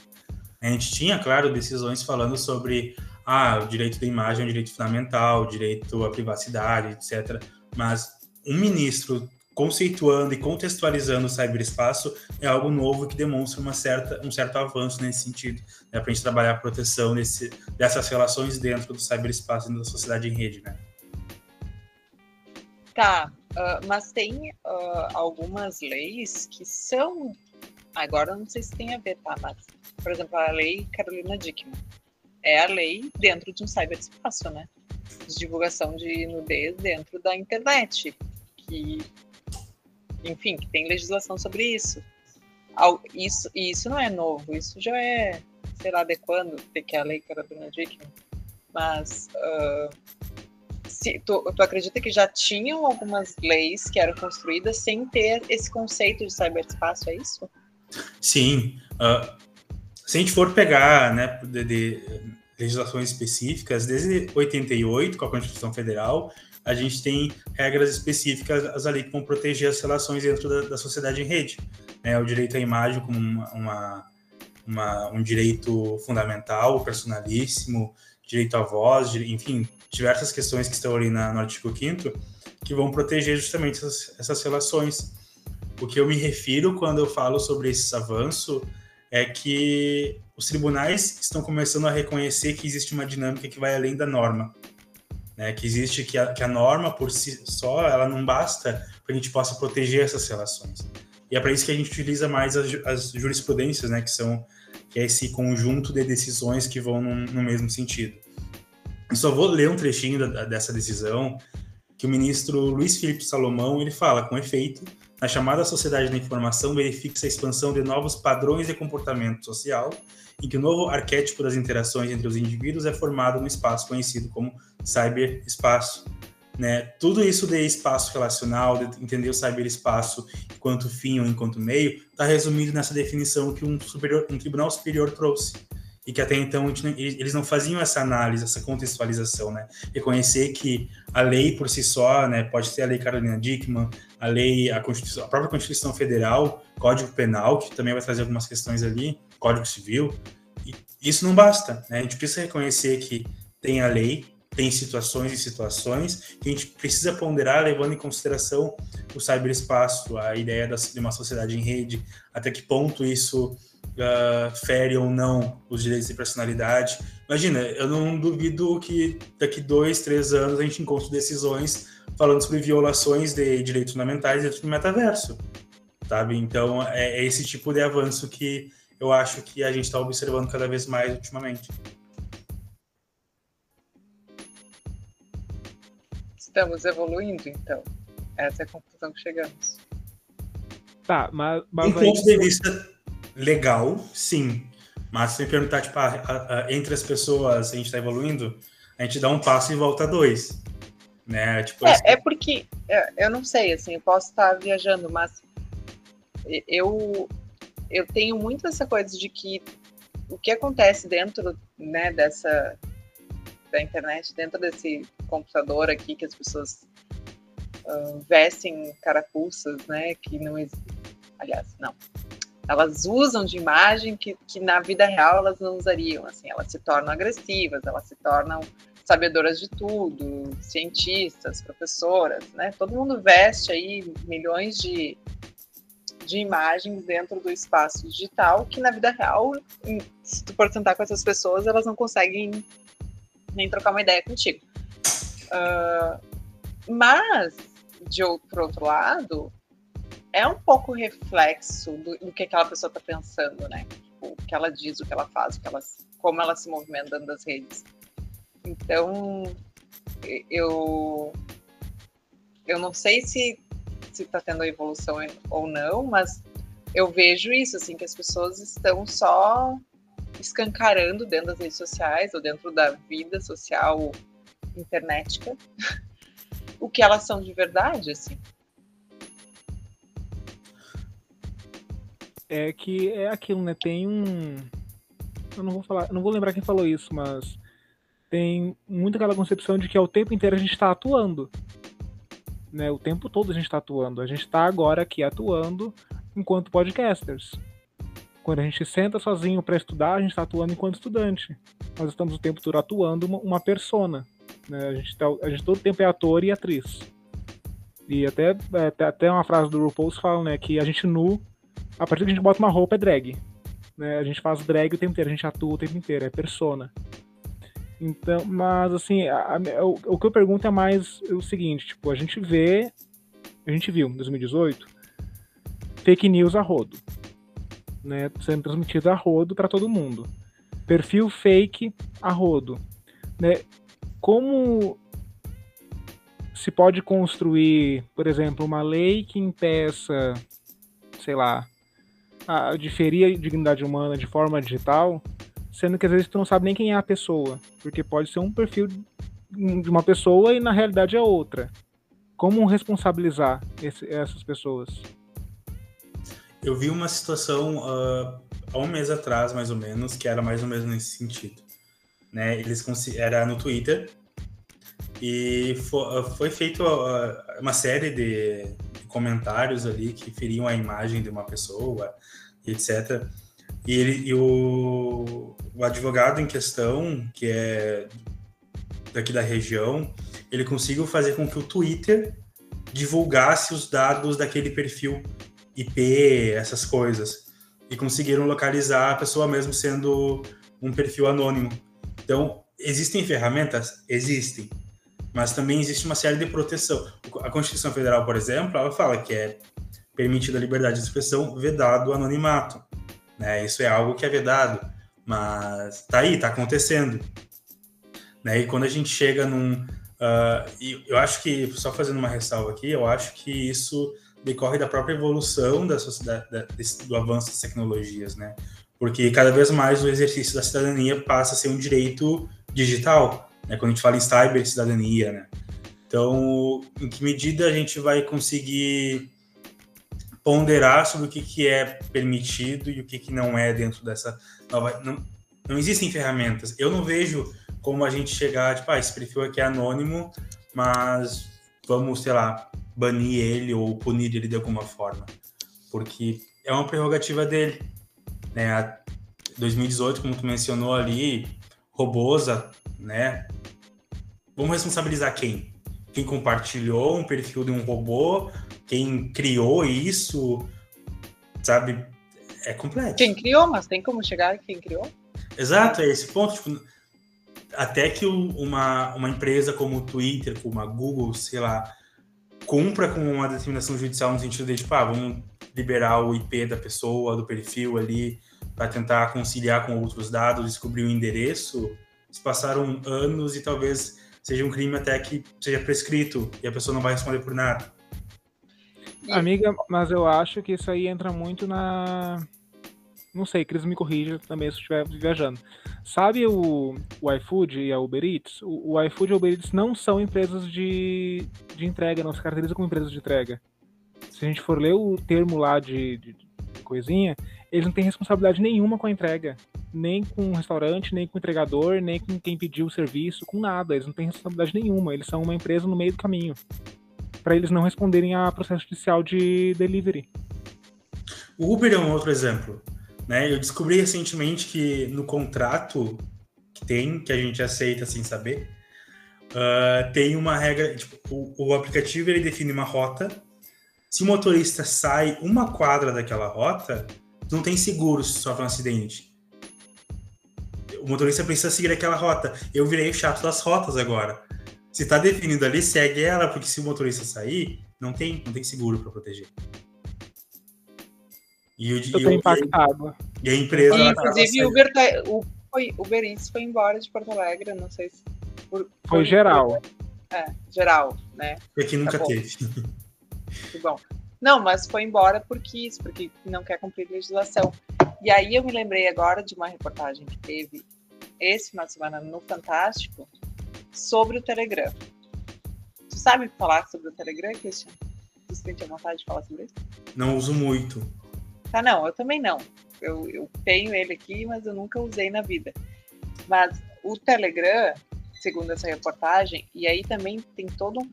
A gente tinha, claro, decisões falando sobre ah, o direito da imagem é um direito fundamental, o direito à privacidade, etc. Mas um ministro conceituando e contextualizando o cyberespaço é algo novo que demonstra uma certa, um certo avanço nesse sentido, né, para a gente trabalhar a proteção desse, dessas relações dentro do cyberespaço e da sociedade em rede, né? Tá, uh, mas tem uh, algumas leis que são, agora não sei se tem a ver, tá, mas, por exemplo, a lei Carolina Dickman é a lei dentro de um cyberespaço, né? De divulgação de nudez dentro da internet, que enfim, que tem legislação sobre isso. Isso, isso não é novo, isso já é, sei lá de quando, que é a lei Carolina Dickman. Mas uh, se, tu, tu acredita que já tinham algumas leis que eram construídas sem ter esse conceito de cyberespaço, é isso? Sim. Uh, se a gente for pegar né, de, de legislações específicas, desde 88, com a Constituição Federal, a gente tem regras específicas ali que vão proteger as relações dentro da, da sociedade em rede. Né? O direito à imagem como uma, uma, uma, um direito fundamental, personalíssimo, direito à voz, enfim, diversas questões que estão ali na, no artigo 5 que vão proteger justamente essas, essas relações. O que eu me refiro quando eu falo sobre esse avanço é que os tribunais estão começando a reconhecer que existe uma dinâmica que vai além da norma né? Que existe que a, que a norma por si só ela não basta para a gente possa proteger essas relações. E é para isso que a gente utiliza mais as, as, jurisprudências, né? Que são que é esse conjunto de decisões que vão no, no mesmo sentido. Eu só vou ler um trechinho da, dessa decisão que o ministro Luiz Felipe Salomão ele fala com efeito na chamada sociedade da informação verifica-se a expansão de novos padrões de comportamento social em que o novo arquétipo das interações entre os indivíduos é formado no espaço conhecido como cyberespaço. Né? Tudo isso de espaço relacional, de entender o cyberespaço enquanto fim ou enquanto meio, está resumido nessa definição que um, superior, um tribunal superior trouxe e que até então eles não faziam essa análise, essa contextualização, né? Reconhecer que a lei por si só, né, pode ser a lei Carolina Dickman, a lei, a, Constituição, a própria Constituição Federal, Código Penal, que também vai trazer algumas questões ali, Código Civil, isso não basta, né? A gente precisa reconhecer que tem a lei, tem situações e situações que a gente precisa ponderar levando em consideração o cyberespaço, a ideia de uma sociedade em rede, até que ponto isso uh, fere ou não os direitos de personalidade. Imagina, eu não duvido que daqui dois, três anos a gente encontre decisões falando sobre violações de direitos fundamentais dentro do metaverso, sabe? Então, é, é esse tipo de avanço que eu acho que a gente está observando cada vez mais ultimamente. Estamos evoluindo, então. Essa é a conclusão que chegamos. Tá, mas. mas um ponto de vista legal, sim. Mas se me perguntar, tipo, a, a, a, entre as pessoas a gente está evoluindo, a gente dá um passo e volta dois. Né? Tipo, é, é porque é, eu não sei, assim, eu posso estar viajando, mas eu, eu tenho muito essa coisa de que o que acontece dentro né, dessa da internet, dentro desse computador aqui que as pessoas uh, vestem carapuças, né? Que não aliás, não. Elas usam de imagem que, que na vida real elas não usariam, assim, elas se tornam agressivas, elas se tornam sabedoras de tudo, cientistas, professoras, né? Todo mundo veste aí milhões de, de imagens dentro do espaço digital que na vida real, se tu for sentar com essas pessoas, elas não conseguem nem trocar uma ideia contigo. Uh, mas, de outro, outro lado, é um pouco reflexo do, do que aquela pessoa está pensando, né? Tipo, o que ela diz, o que ela faz, o que ela, como ela se movimenta das redes. Então, eu eu não sei se se está tendo evolução ou não, mas eu vejo isso assim que as pessoas estão só escancarando dentro das redes sociais ou dentro da vida social internetica o que elas são de verdade, assim. É que é aquilo, né? Tem um eu não vou falar, não vou lembrar quem falou isso, mas tem muito aquela concepção de que é o tempo inteiro a gente está atuando. Né? O tempo todo a gente está atuando. A gente está agora aqui atuando enquanto podcasters. Quando a gente senta sozinho para estudar, a gente está atuando enquanto estudante. Nós estamos o tempo todo atuando uma, uma persona. Né? A, gente tá, a gente todo tempo é ator e atriz. E até, é, até uma frase do RuPaul fala né, que a gente nu, a partir que a gente bota uma roupa, é drag. Né? A gente faz drag o tempo inteiro, a gente atua o tempo inteiro, é persona. Então, mas assim, a, a, o, o, que eu pergunto é mais o seguinte, tipo, a gente vê, a gente viu em 2018 fake news a rodo, né, sendo transmitido a rodo para todo mundo. Perfil fake a rodo, né? Como se pode construir, por exemplo, uma lei que impeça, sei lá, a, de ferir a dignidade humana de forma digital, sendo que às vezes tu não sabe nem quem é a pessoa, porque pode ser um perfil de uma pessoa e na realidade é outra. Como responsabilizar esse, essas pessoas? Eu vi uma situação uh, há um mês atrás, mais ou menos, que era mais ou menos nesse sentido. Né? Eles era no Twitter e foi, foi feita uh, uma série de comentários ali que feriam a imagem de uma pessoa, etc. E, ele, e o, o advogado em questão, que é daqui da região, ele conseguiu fazer com que o Twitter divulgasse os dados daquele perfil IP, essas coisas. E conseguiram localizar a pessoa mesmo sendo um perfil anônimo. Então, existem ferramentas? Existem. Mas também existe uma série de proteção. A Constituição Federal, por exemplo, ela fala que é permitida a liberdade de expressão, vedado o anonimato. Né? Isso é algo que é vedado, mas tá aí, tá acontecendo. Né? E quando a gente chega num. Uh, eu acho que, só fazendo uma ressalva aqui, eu acho que isso decorre da própria evolução da sociedade, da, desse, do avanço das tecnologias, né? Porque cada vez mais o exercício da cidadania passa a ser um direito digital, né? Quando a gente fala em cyber cidadania, né? Então, em que medida a gente vai conseguir ponderar sobre o que, que é permitido e o que, que não é dentro dessa nova. Não, não existem ferramentas. Eu não vejo como a gente chegar, tipo, ah, esse perfil aqui é anônimo, mas vamos, sei lá, banir ele ou punir ele de alguma forma. Porque é uma prerrogativa dele. Né? 2018, como tu mencionou ali, robôs, né? Vamos responsabilizar quem? Quem compartilhou um perfil de um robô quem criou isso, sabe? É complexo. Quem criou, mas tem como chegar quem criou? Exato, é esse ponto. Tipo, até que uma, uma empresa como o Twitter, como a Google, sei lá, cumpra com uma determinação judicial no sentido de, tipo, ah, vamos liberar o IP da pessoa, do perfil ali, para tentar conciliar com outros dados, descobrir o endereço. Eles passaram anos e talvez seja um crime até que seja prescrito e a pessoa não vai responder por nada. Amiga, mas eu acho que isso aí entra muito na. Não sei, Cris me corrija também se estiver viajando. Sabe o, o iFood e a Uber Eats? O, o iFood e a Uber Eats não são empresas de, de entrega, não se caracterizam como empresas de entrega. Se a gente for ler o termo lá de, de, de coisinha, eles não têm responsabilidade nenhuma com a entrega. Nem com o restaurante, nem com o entregador, nem com quem pediu o serviço, com nada. Eles não têm responsabilidade nenhuma. Eles são uma empresa no meio do caminho para eles não responderem a processo judicial de delivery. O Uber é um outro exemplo. Né? Eu descobri recentemente que no contrato que tem, que a gente aceita sem saber, uh, tem uma regra, tipo, o, o, aplicativo ele define uma rota. Se o motorista sai uma quadra daquela rota, não tem seguro se sofre um acidente. O motorista precisa seguir aquela rota. Eu virei o chato das rotas agora se tá definido ali, segue ela, porque se o motorista sair, não tem, não tem seguro para proteger. E o, Eu tô impactado. E a empresa. E, inclusive, o Uber, tá, o, foi, Uber Eats foi embora de Porto Alegre, não sei se. Por, foi geral. É, geral, né? E aqui nunca tá teve. Que bom. Não, mas foi embora por quis, porque não quer cumprir legislação. E aí eu me lembrei agora de uma reportagem que teve esse final de semana no Fantástico, sobre o Telegram. Tu sabe falar sobre o Telegram, Christian? Tu sente a vontade de falar sobre isso? Não uso muito. Tá, não, eu também não. eu, eu tenho ele aqui, mas eu nunca usei na vida. Mas o Telegram, segundo essa reportagem, e aí também tem todo um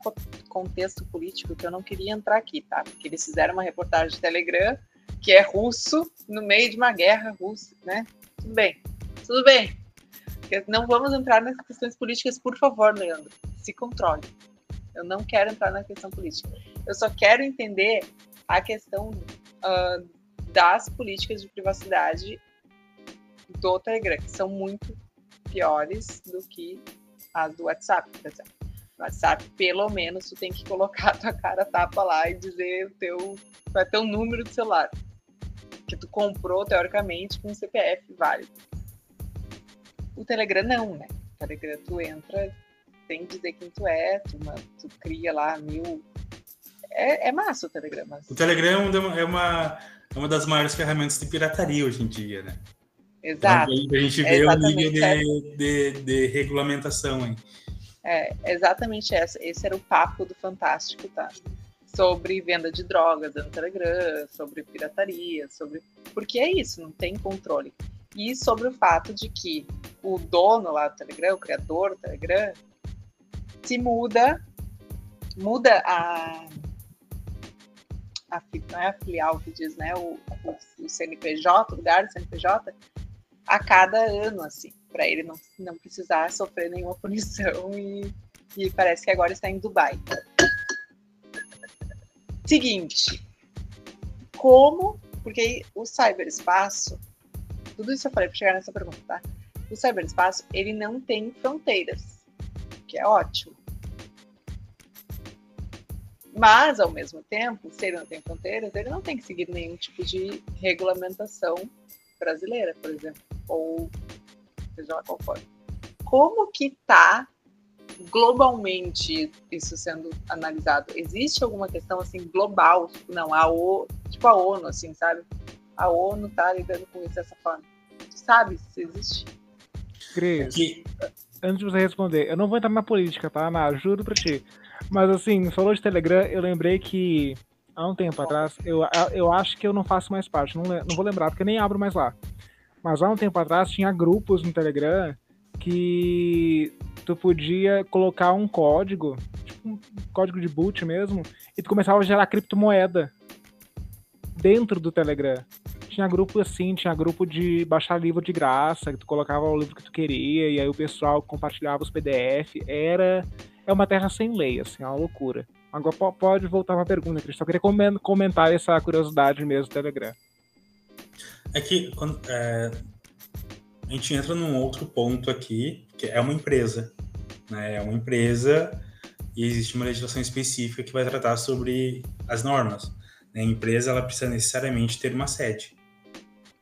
contexto político que eu não queria entrar aqui, tá? Porque eles fizeram uma reportagem de Telegram que é russo no meio de uma guerra russa, né? Tudo bem, tudo bem. Não vamos entrar nas questões políticas, por favor, Leandro. Se controle. Eu não quero entrar na questão política. Eu só quero entender a questão uh, das políticas de privacidade do Telegram, que são muito piores do que as do WhatsApp, por exemplo. No WhatsApp, pelo menos, tu tem que colocar tua cara tapa lá e dizer o teu, ter um número de celular que tu comprou, teoricamente, com um CPF válido. O Telegram não, né? O Telegram tu entra, tem que dizer quem tu é, tu, tu cria lá mil. É, é massa o Telegram. Mas... O Telegram é uma, é uma das maiores ferramentas de pirataria hoje em dia, né? Exato. Então, a gente vê é o nível de, de, de, regulamentação. Hein? É, exatamente essa. Esse era o papo do Fantástico, tá? Sobre venda de drogas no Telegram, sobre pirataria, sobre. Porque é isso, não tem controle. E sobre o fato de que o dono lá do Telegram, o criador do Telegram, se muda, muda a. a não é a filial que diz, né? O, o, o CNPJ, o lugar do CNPJ, a cada ano, assim, para ele não, não precisar sofrer nenhuma punição e, e parece que agora está em Dubai. Seguinte, como, porque o cyberespaço, tudo isso eu falei para chegar nessa pergunta, tá? O cyberespaço, ele não tem fronteiras, que é ótimo. Mas, ao mesmo tempo, se ele não tem fronteiras, ele não tem que seguir nenhum tipo de regulamentação brasileira, por exemplo ou seja lá qual for. Como que está globalmente isso sendo analisado? Existe alguma questão assim global? Não, a o, tipo a ONU, assim, sabe? A ONU tá lidando com isso dessa forma. Tu sabe se existe? Cris, antes de você responder, eu não vou entrar na política, tá, Ana? Juro pra ti. Mas assim, falou de Telegram, eu lembrei que há um tempo atrás, eu, eu acho que eu não faço mais parte, não, não vou lembrar, porque nem abro mais lá. Mas há um tempo atrás tinha grupos no Telegram que tu podia colocar um código, tipo um código de boot mesmo, e tu começava a gerar criptomoeda dentro do Telegram. Tinha grupo assim, tinha grupo de baixar livro de graça, que tu colocava o livro que tu queria, e aí o pessoal compartilhava os PDF. Era. É uma terra sem lei, assim, é uma loucura. Agora pode voltar uma pergunta, Cris. Só queria comentar essa curiosidade mesmo do Telegram. É que quando, é, a gente entra num outro ponto aqui, que é uma empresa. Né? É uma empresa e existe uma legislação específica que vai tratar sobre as normas. Né? A empresa ela precisa necessariamente ter uma sede.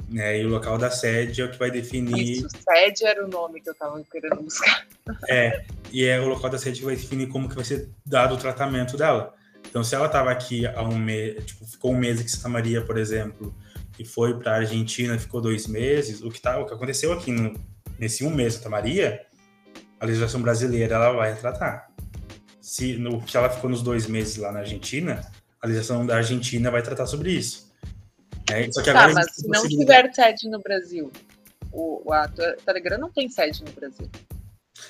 Né? E o local da sede é o que vai definir. Isso, sede era o nome que eu estava querendo buscar. É, e é o local da sede que vai definir como que vai ser dado o tratamento dela. Então, se ela estava aqui há um mês, tipo, ficou um mês aqui em Santa Maria, por exemplo, e foi para a Argentina, ficou dois meses. O que, tá, o que aconteceu aqui no, nesse um mês Santa Maria, a legislação brasileira ela vai tratar. Se, no, se ela ficou nos dois meses lá na Argentina, a legislação da Argentina vai tratar sobre isso. É, só que tá, mas se não tiver sede no Brasil, o, o a Telegram não tem sede no Brasil.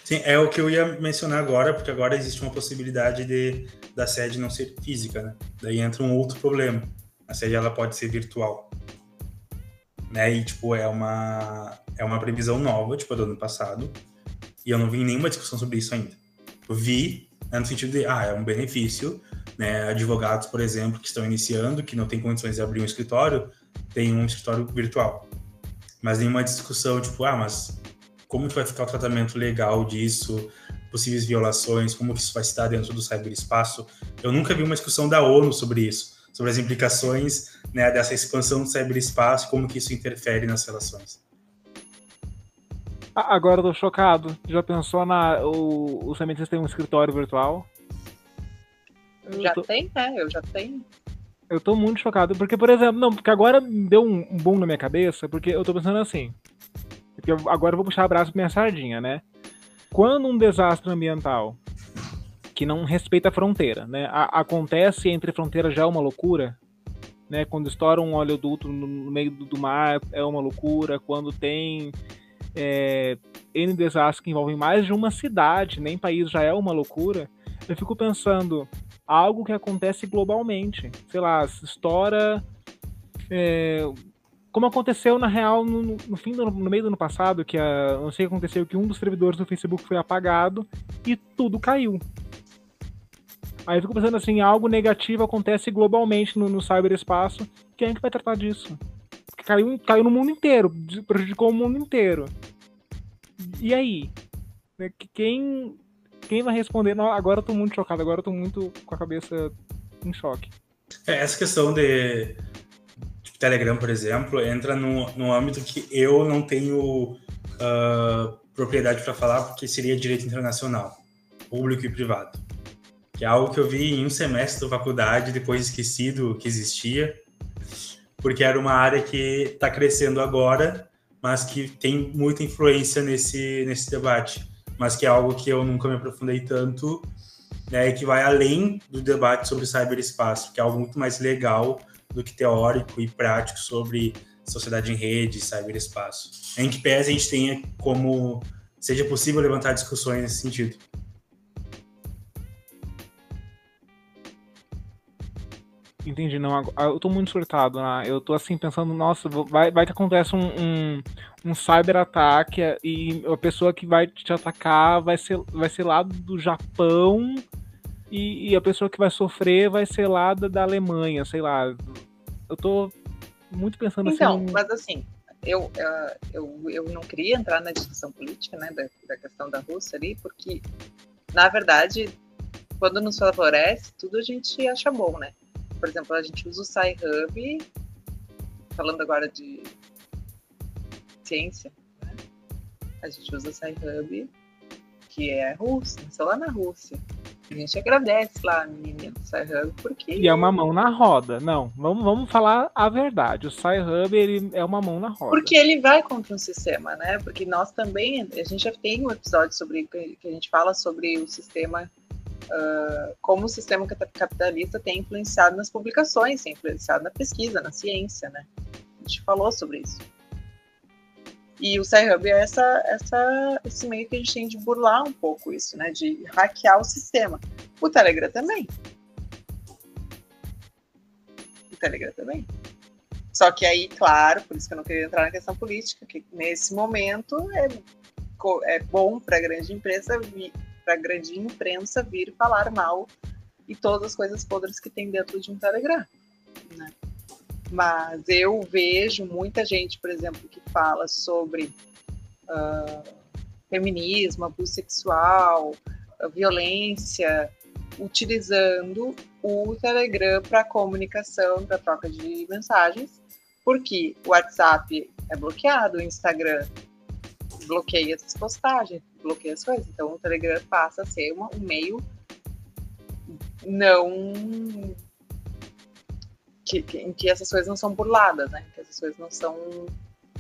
Sim, é o que eu ia mencionar agora, porque agora existe uma possibilidade de da sede não ser física, né? Daí entra um outro problema. A sede ela pode ser virtual né? E, tipo, é uma, é uma previsão nova, tipo, do ano passado. E eu não vi nenhuma discussão sobre isso ainda. Eu vi, né, no sentido de, ah, é um benefício, né? Advogados, por exemplo, que estão iniciando, que não têm condições de abrir um escritório, tem um escritório virtual. Mas nenhuma discussão, tipo, ah, mas como que vai ficar o tratamento legal disso? Possíveis violações, como que isso vai estar dentro do cyberespaço? Eu nunca vi uma discussão da ONU sobre isso sobre as implicações né, dessa expansão do cyberespaço, como que isso interfere nas relações. Agora eu tô chocado. Já pensou na. O, o Sementes tem um escritório virtual? Eu já tô... tem, né? Eu já tenho. Eu tô muito chocado. Porque, por exemplo, não, porque agora deu um, um boom na minha cabeça, porque eu tô pensando assim. Porque agora eu vou puxar a braço pra minha sardinha, né? Quando um desastre ambiental que não respeita a fronteira, né? A, acontece entre fronteiras já é uma loucura. Né? Quando estoura um oleoduto no meio do mar é uma loucura. Quando tem é, N desastres que envolvem mais de uma cidade, nem país já é uma loucura. Eu fico pensando, algo que acontece globalmente. Sei lá, estoura. É, como aconteceu na real no, no fim do, no meio do ano passado, que a, não sei o que aconteceu, que um dos servidores do Facebook foi apagado e tudo caiu. Aí eu fico pensando assim, algo negativo acontece globalmente no, no cyberespaço, quem é que vai tratar disso? Porque caiu, caiu no mundo inteiro, prejudicou o mundo inteiro. E aí? Né, quem, quem vai responder? Não, agora eu tô muito chocado, agora eu tô muito com a cabeça em choque. É, essa questão de tipo, Telegram, por exemplo, entra no, no âmbito que eu não tenho uh, propriedade para falar, porque seria direito internacional, público e privado que é algo que eu vi em um semestre da faculdade, depois esquecido que existia, porque era uma área que está crescendo agora, mas que tem muita influência nesse, nesse debate, mas que é algo que eu nunca me aprofundei tanto, né, que vai além do debate sobre cyberespaço, que é algo muito mais legal do que teórico e prático sobre sociedade em rede, cyberespaço. Em que pese a gente tenha como seja possível levantar discussões nesse sentido. Entendi, não. Eu tô muito surtado, né? Eu tô assim pensando, nossa, vai, vai que acontece um, um, um cyber-ataque e a pessoa que vai te atacar vai ser, vai ser lá do Japão e, e a pessoa que vai sofrer vai ser lá da, da Alemanha, sei lá. Eu tô muito pensando então, assim. Então, mas assim, eu, eu, eu não queria entrar na discussão política, né, da, da questão da Rússia ali, porque, na verdade, quando nos favorece, tudo a gente acha bom, né? Por exemplo, a gente usa o SciHub, falando agora de ciência, né? a gente usa o SciHub, que é russo, nasceu lá na Rússia. A gente agradece lá a menina do SciHub porque. E é uma mão na roda. Não, vamos, vamos falar a verdade. O SciHub ele é uma mão na roda. Porque ele vai contra um sistema, né? Porque nós também, a gente já tem um episódio sobre que a gente fala sobre o sistema uh, como o sistema capitalista tem influenciado nas publicações, tem influenciado na pesquisa, na ciência, né? A gente falou sobre isso. E o SciHub é essa, essa, esse meio que a gente tem de burlar um pouco isso, né? De hackear o sistema. O Telegram também. O Telegram também. Só que aí, claro, por isso que eu não queria entrar na questão política, que nesse momento é, é bom para a grande empresa para a grande imprensa vir falar mal e todas as coisas podres que tem dentro de um Telegram. Né? Mas eu vejo muita gente, por exemplo, que fala sobre uh, feminismo, abuso sexual, violência, utilizando o Telegram para comunicação, para troca de mensagens, porque o WhatsApp é bloqueado, o Instagram bloqueia essas postagens, bloqueia as coisas. Então o Telegram passa a ser uma, um meio não que, que, em que essas coisas não são burladas, né? Que essas coisas não são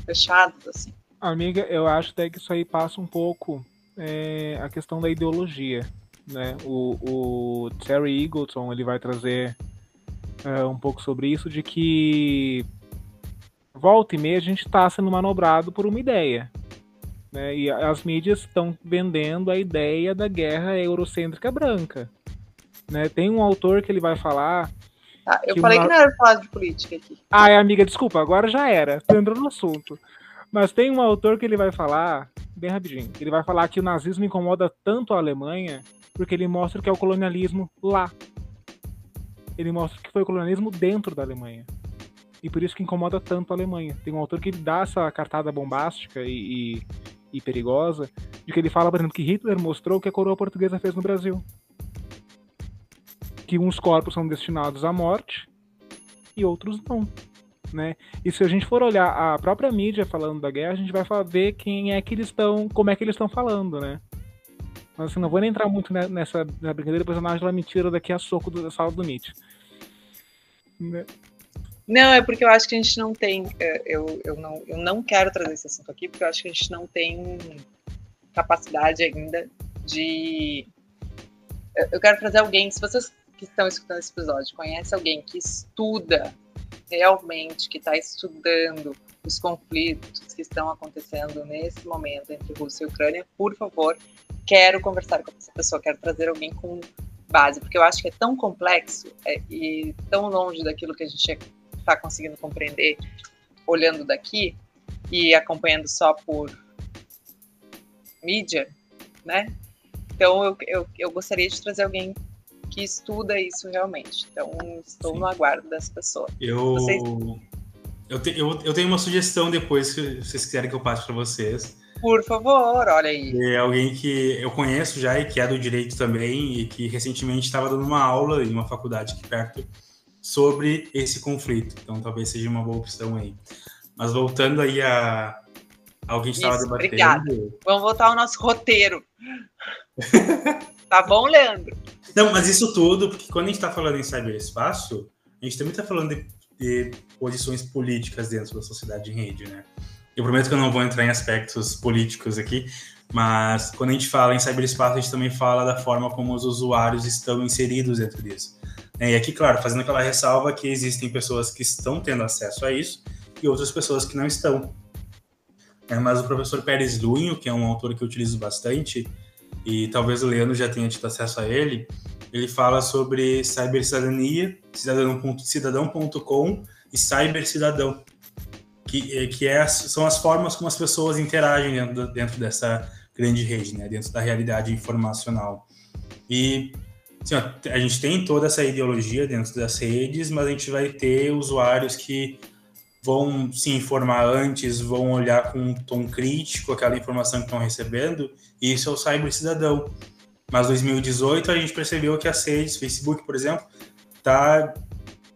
fechadas assim. Amiga, eu acho até que isso aí passa um pouco é, a questão da ideologia, né? O, o Terry Eagleton ele vai trazer é, um pouco sobre isso de que volta e meia a gente está sendo manobrado por uma ideia, né? E as mídias estão vendendo a ideia da guerra eurocêntrica branca. Né? Tem um autor que ele vai falar. Ah, eu que falei uma... que não era falar de política aqui. Ah, é, amiga, desculpa, agora já era. Tô entrando no assunto. Mas tem um autor que ele vai falar, bem rapidinho, ele vai falar que o nazismo incomoda tanto a Alemanha porque ele mostra que é o colonialismo lá. Ele mostra que foi o colonialismo dentro da Alemanha. E por isso que incomoda tanto a Alemanha. Tem um autor que dá essa cartada bombástica e, e e perigosa, de que ele fala, por exemplo, que Hitler mostrou o que a coroa portuguesa fez no Brasil. Que uns corpos são destinados à morte e outros não. Né? E se a gente for olhar a própria mídia falando da guerra, a gente vai ver quem é que eles estão, como é que eles estão falando, né? Mas assim, não vou nem entrar muito nessa, nessa brincadeira, depois a Nájila me tira daqui a soco da sala do Nietzsche. Né? Não, é porque eu acho que a gente não tem. É, eu, eu, não, eu não quero trazer esse assunto aqui, porque eu acho que a gente não tem capacidade ainda de. Eu quero trazer alguém, se vocês que estão escutando esse episódio conhecem alguém que estuda realmente que está estudando os conflitos que estão acontecendo nesse momento entre Rússia e Ucrânia, por favor, quero conversar com essa pessoa, quero trazer alguém com base, porque eu acho que é tão complexo é, e tão longe daquilo que a gente está conseguindo compreender olhando daqui e acompanhando só por mídia, né? Então eu, eu, eu gostaria de trazer alguém que estuda isso realmente. Então estou Sim. no aguardo dessa pessoa. Eu, vocês... eu, te, eu, eu tenho uma sugestão depois que vocês quiserem que eu passe para vocês. Por favor, olha aí. É alguém que eu conheço já e que é do direito também e que recentemente estava dando uma aula em uma faculdade aqui perto sobre esse conflito. Então talvez seja uma boa opção aí. Mas voltando aí a alguém estava debatendo. Obrigada. Vamos voltar ao nosso roteiro. tá bom, Leandro? Não, mas isso tudo, porque quando a gente está falando em cyberespaço, a gente também está falando de, de, posições políticas dentro da sociedade em rede, né? Eu prometo que eu não vou entrar em aspectos políticos aqui, mas quando a gente fala em cyberespaço, a gente também fala da forma como os usuários estão inseridos dentro disso. E aqui, claro, fazendo aquela ressalva que existem pessoas que estão tendo acesso a isso e outras pessoas que não estão. É, mas o professor Pérez Luinho, que é um autor que eu utilizo bastante, e talvez o Leandro já tenha tido acesso a ele, ele fala sobre cybercidadania, cidadão.com e cybercidadão, que, eh, que é, são as formas como as pessoas interagem dentro, dentro dessa grande rede, né, dentro da realidade informacional. E assim, ó, a gente tem toda essa ideologia dentro das redes, mas a gente vai ter usuários que vão se informar antes, vão olhar com um tom crítico aquela informação que estão recebendo, e isso é o cyber cidadão. Mas 2018 a gente percebeu que as redes, Facebook, por exemplo, está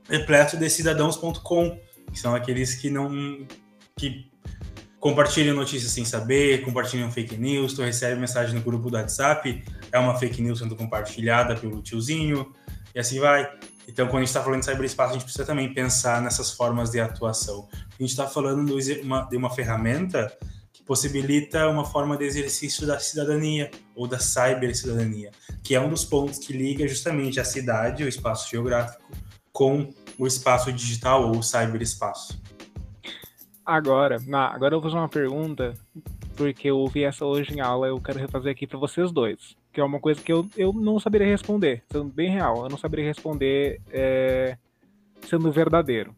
repleto de cidadãos.com, que são aqueles que não que compartilham notícias sem saber, compartilham fake news, tu recebe mensagem no grupo do WhatsApp, é uma fake news sendo compartilhada pelo tiozinho, e assim vai. Então, quando a gente está falando de cyberespaço, a gente precisa também pensar nessas formas de atuação. A gente está falando de uma, de uma ferramenta que possibilita uma forma de exercício da cidadania ou da cybercidadania, que é um dos pontos que liga justamente a cidade, o espaço geográfico, com o espaço digital ou o cyberespaço. Agora, agora eu vou fazer uma pergunta, porque eu ouvi essa hoje em aula, eu quero refazer aqui para vocês dois que é uma coisa que eu, eu não saberia responder, sendo bem real, eu não saberia responder é, sendo verdadeiro.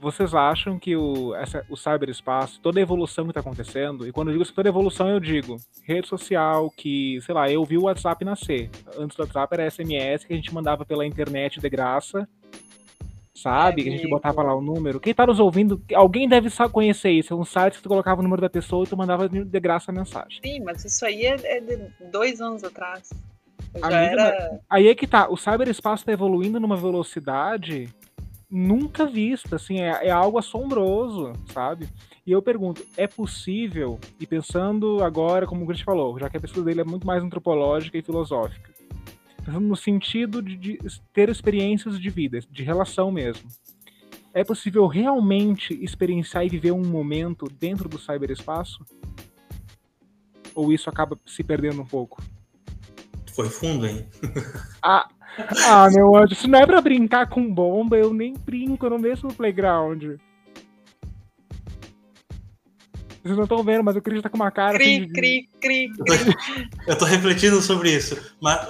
Vocês acham que o, essa, o cyberespaço, toda a evolução que está acontecendo, e quando eu digo toda evolução, eu digo rede social, que, sei lá, eu vi o WhatsApp nascer. Antes do WhatsApp era SMS que a gente mandava pela internet de graça, sabe? que a gente botava lá o número. Quem tá nos ouvindo, alguém deve conhecer isso. É um site que tu colocava o número da pessoa e tu mandava de graça a mensagem. Sim, mas isso aí é, é de dois anos atrás. Já era... Aí é que tá, o cyberespaço tá evoluindo numa velocidade nunca vista, assim, é, é algo assombroso, sabe? E eu pergunto, é possível, e pensando agora, como o Grit falou, já que a pesquisa dele é muito mais antropológica e filosófica, no sentido de, de ter experiências de vida, de relação mesmo. É possível realmente experienciar e viver um momento dentro do cyberespaço? Ou isso acaba se perdendo um pouco? Foi fundo, hein? ah, ah, meu anjo, se não é pra brincar com bomba, eu nem brinco no mesmo playground. Vocês não estão vendo, mas o Cris tá com uma cara. Cri, assim de... cri, cri, cri. Eu tô refletindo sobre isso. Mas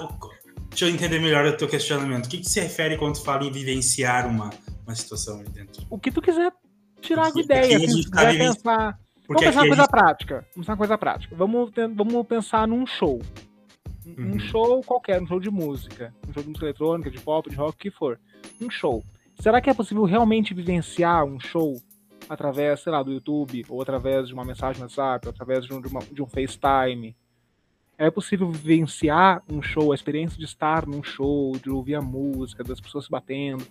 Deixa eu entender melhor o teu questionamento. O que, que se refere quando tu fala em vivenciar uma, uma situação ali dentro? O que tu quiser tirar a ideia, assim, se tá quiser pensar. Porque vamos pensar uma coisa gente... prática. Vamos pensar uma coisa prática. Vamos, vamos pensar num show. Um uhum. show qualquer, um show de música. Um show de música eletrônica, de pop, de rock, o que for. Um show. Será que é possível realmente vivenciar um show através, sei lá, do YouTube, ou através de uma mensagem no WhatsApp, ou através de um, de, uma, de um FaceTime? É possível vivenciar um show, a experiência de estar num show, de ouvir a música, das pessoas se batendo,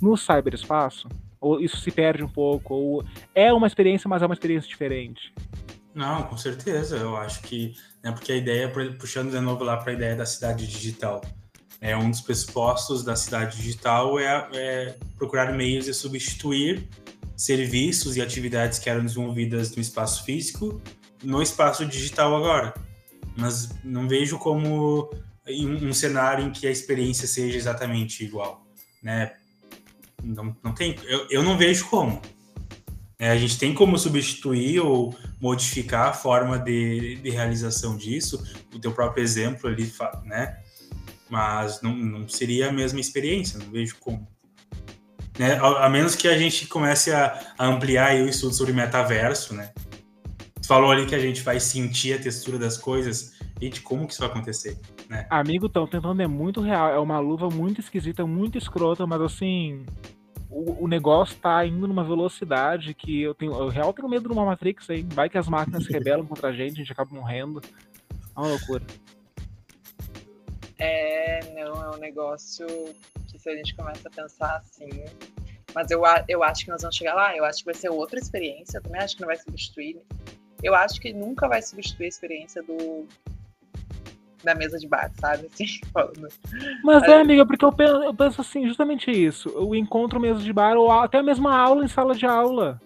no cyberespaço? Ou isso se perde um pouco? Ou é uma experiência, mas é uma experiência diferente? Não, com certeza. Eu acho que. Né, porque a ideia, puxando de novo lá para a ideia da cidade digital, é um dos pressupostos da cidade digital é, é procurar meios de substituir serviços e atividades que eram desenvolvidas no espaço físico no espaço digital agora mas não vejo como um cenário em que a experiência seja exatamente igual, né? não, não tem, eu, eu não vejo como. É, a gente tem como substituir ou modificar a forma de, de realização disso, o teu próprio exemplo ali, né? Mas não, não seria a mesma experiência, não vejo como. Né? A, a menos que a gente comece a, a ampliar o estudo sobre metaverso, né? Tu falou ali que a gente vai sentir a textura das coisas. Gente, como que isso vai acontecer? Né? Amigo, estão tentando é muito real. É uma luva muito esquisita, muito escrota, mas assim, o, o, negócio tá indo numa velocidade que eu tenho. Eu real tenho medo de uma Matrix aí. Vai que as máquinas se rebelam contra a gente, a gente acaba morrendo. É uma loucura. É, não, é um negócio que se a gente começa a pensar assim. Mas eu, eu acho que nós vamos chegar lá, eu acho que vai ser outra experiência, eu também acho que não vai substituir. Eu acho que nunca vai substituir a experiência do, da mesa de bar, sabe? Assim, falando. Mas é, amiga, porque eu penso, eu penso assim, justamente isso. O encontro mesa de bar, ou até mesmo a aula em sala de aula.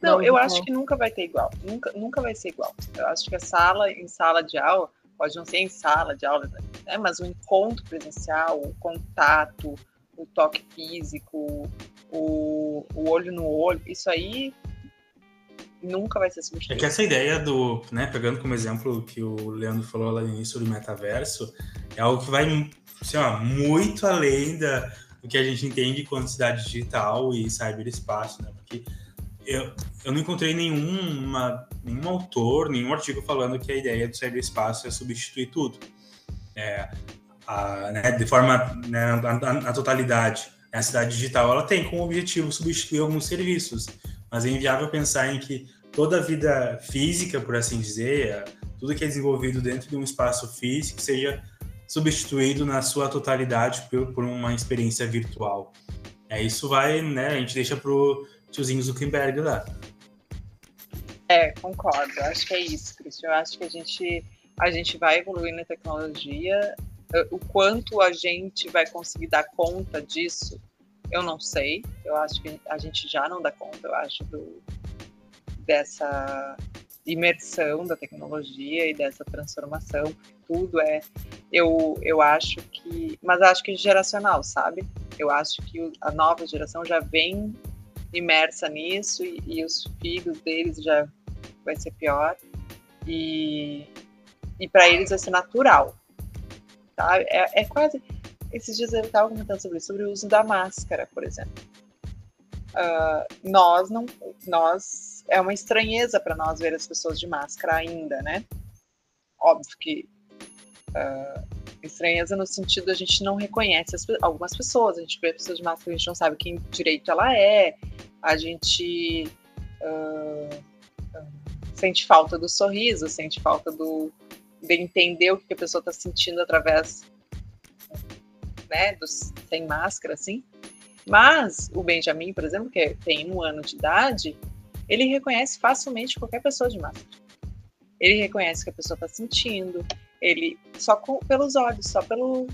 Não, eu acho que nunca vai ter igual. Nunca, nunca vai ser igual. Eu acho que a sala em sala de aula, pode não ser em sala de aula, né? mas o encontro presencial, o contato, o toque físico, o, o olho no olho, isso aí nunca vai ser substituído. É que essa ideia do, né, pegando como exemplo que o Leandro falou lá no início do metaverso, é algo que vai assim, ó, muito além da, do que a gente entende quanto cidade digital e cyberespaço, né? Porque eu, eu não encontrei nenhuma, nenhum autor, nenhum artigo falando que a ideia do cyberespaço é substituir tudo. É, a, né, de forma, né, na totalidade. A cidade digital ela tem como objetivo substituir alguns serviços, mas é inviável pensar em que toda a vida física, por assim dizer, tudo que é desenvolvido dentro de um espaço físico seja substituído na sua totalidade por, por uma experiência virtual. É, isso vai, né, a gente deixa pro tiozinho Zuckerberg lá. É, concordo. Acho que é isso, Cristian. Eu acho que a gente, a gente vai evoluir na tecnologia. O quanto a gente vai conseguir dar conta disso eu não sei. Eu acho que a gente já não dá conta, eu acho, do, dessa imersão da tecnologia e dessa transformação. Tudo é. Eu, eu acho que. Mas acho que geracional, sabe? Eu acho que a nova geração já vem imersa nisso e, e os filhos deles já vai ser pior. E, e para eles vai ser natural. Tá? É, é quase esses dias eu estava comentando sobre isso, sobre o uso da máscara, por exemplo. Uh, nós não, nós é uma estranheza para nós ver as pessoas de máscara ainda, né? Óbvio que uh, estranheza no sentido a gente não reconhece as, algumas pessoas, a gente vê pessoas de máscara, a gente não sabe quem direito ela é, a gente uh, sente falta do sorriso, sente falta do de entender o que a pessoa está sentindo através né, dos, sem máscara, assim. Mas o Benjamin, por exemplo, que tem um ano de idade, ele reconhece facilmente qualquer pessoa de máscara. Ele reconhece que a pessoa está sentindo, ele só com, pelos olhos, só pelo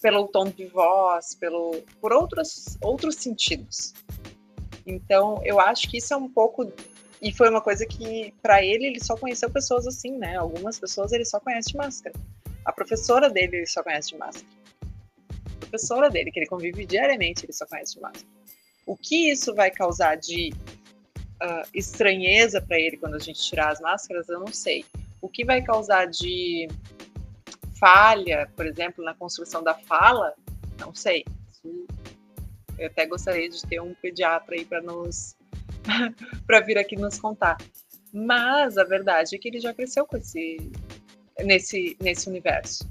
pelo tom de voz, pelo por outros outros sentidos. Então, eu acho que isso é um pouco e foi uma coisa que para ele ele só conheceu pessoas assim, né? Algumas pessoas ele só conhece de máscara. A professora dele ele só conhece de máscara. A professora dele, que ele convive diariamente, ele só conhece de máscara. O que isso vai causar de uh, estranheza para ele quando a gente tirar as máscaras, eu não sei. O que vai causar de falha, por exemplo, na construção da fala, não sei. Eu até gostaria de ter um pediatra aí para nos para vir aqui nos contar. Mas a verdade é que ele já cresceu com esse nesse, nesse universo.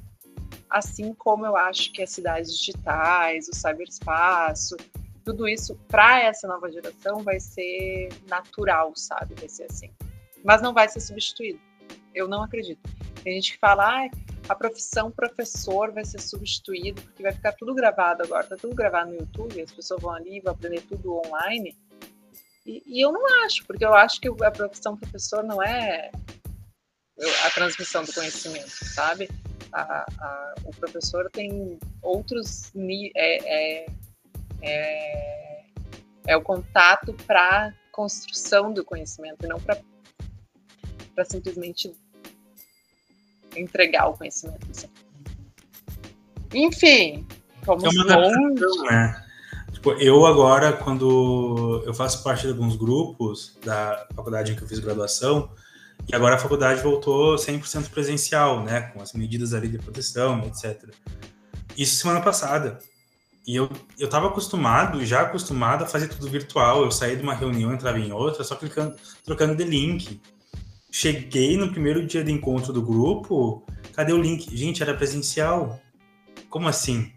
Assim como eu acho que as cidades digitais, o cyberespaço, tudo isso para essa nova geração vai ser natural, sabe? Vai ser assim. Mas não vai ser substituído. Eu não acredito. Tem gente que fala, ah, a profissão professor vai ser substituído, porque vai ficar tudo gravado agora, tá tudo gravado no YouTube, as pessoas vão ali, vão aprender tudo online. E, e eu não acho, porque eu acho que a profissão professor não é a transmissão do conhecimento, sabe? A, a, o professor tem outros é, é, é, é o contato para construção do conhecimento, não para simplesmente entregar o conhecimento. Assim. Enfim, como é uma adaptação, né? Tipo, eu agora, quando eu faço parte de alguns grupos da faculdade em que eu fiz graduação, e agora a faculdade voltou 100% presencial, né, com as medidas ali de proteção, etc. Isso semana passada. E eu, eu tava acostumado, já acostumado a fazer tudo virtual. Eu saí de uma reunião, entrava em outra, só clicando, trocando de link. Cheguei no primeiro dia de encontro do grupo, cadê o link? Gente, era presencial. Como assim?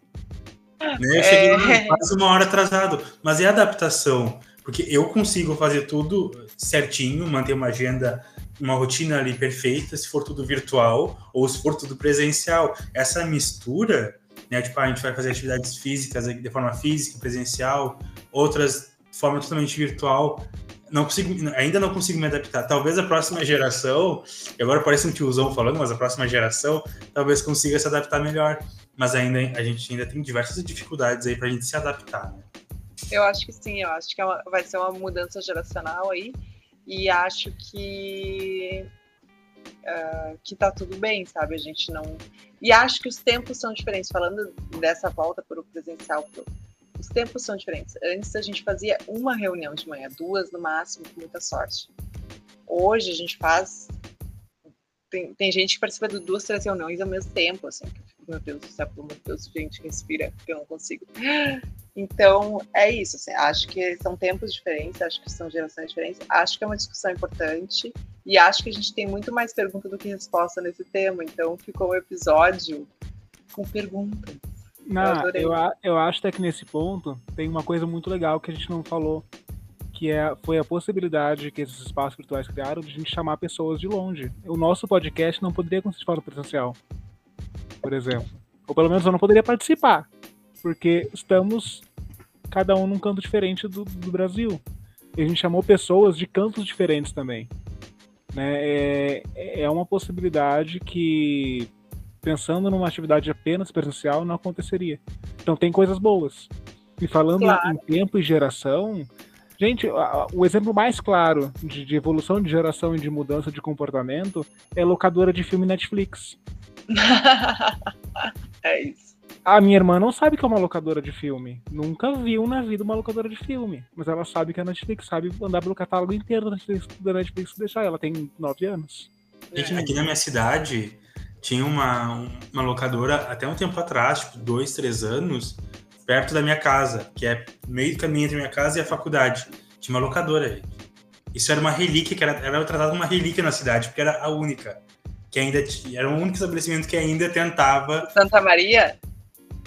Né? Eu cheguei é... quase uma hora atrasado. Mas é adaptação, porque eu consigo fazer tudo certinho, manter uma agenda, uma rotina ali perfeita, se for tudo virtual ou se for tudo presencial. Essa mistura, né? Tipo, a gente vai fazer atividades físicas de forma física, presencial, outras de forma totalmente virtual não consigo, ainda não consigo me adaptar. Talvez a próxima geração, agora parece um tiozão falando, mas a próxima geração talvez consiga se adaptar melhor. Mas ainda a gente ainda tem diversas dificuldades aí para a gente se adaptar. Né? Eu acho que sim, eu acho que é vai ser uma mudança geracional aí e acho que uh, que tá tudo bem, sabe? A gente não e acho que os tempos são diferentes. Falando dessa volta para o presencial pro os tempos são diferentes. Antes a gente fazia uma reunião de manhã, duas no máximo, com muita sorte. Hoje a gente faz. Tem, tem gente que participa de duas, três reuniões ao mesmo tempo, assim. Meu Deus do céu, pelo amor de Deus, gente, respira, porque eu não consigo. Então, é isso. Assim, acho que são tempos diferentes, acho que são gerações diferentes. Acho que é uma discussão importante e acho que a gente tem muito mais pergunta do que resposta nesse tema. Então, ficou um episódio com perguntas. Não, eu, eu acho até que nesse ponto tem uma coisa muito legal que a gente não falou, que é, foi a possibilidade que esses espaços virtuais criaram de a gente chamar pessoas de longe. O nosso podcast não poderia acontecer de forma presencial, por exemplo. Ou pelo menos eu não poderia participar, porque estamos cada um num canto diferente do, do Brasil. E a gente chamou pessoas de cantos diferentes também. Né? É, é uma possibilidade que pensando numa atividade apenas presencial, não aconteceria. Então tem coisas boas. E falando claro. em tempo e geração, gente, o exemplo mais claro de, de, evolução de geração e de mudança de comportamento é locadora de filme Netflix. é isso. A minha irmã não sabe que é uma locadora de filme. Nunca viu na vida uma locadora de filme. Mas ela sabe que é a Netflix, sabe andar pelo catálogo inteiro da Netflix, da Netflix deixar. Ela tem nove anos. Aqui, aqui na minha cidade, tinha uma, uma locadora até um tempo atrás, tipo, dois, três anos, perto da minha casa, que é meio caminho entre a minha casa e a faculdade. Tinha uma locadora aí. Isso era uma relíquia, que era, era tratado como uma relíquia na cidade, porque era a única. Que ainda tinha, era o único estabelecimento que ainda tentava. Santa Maria?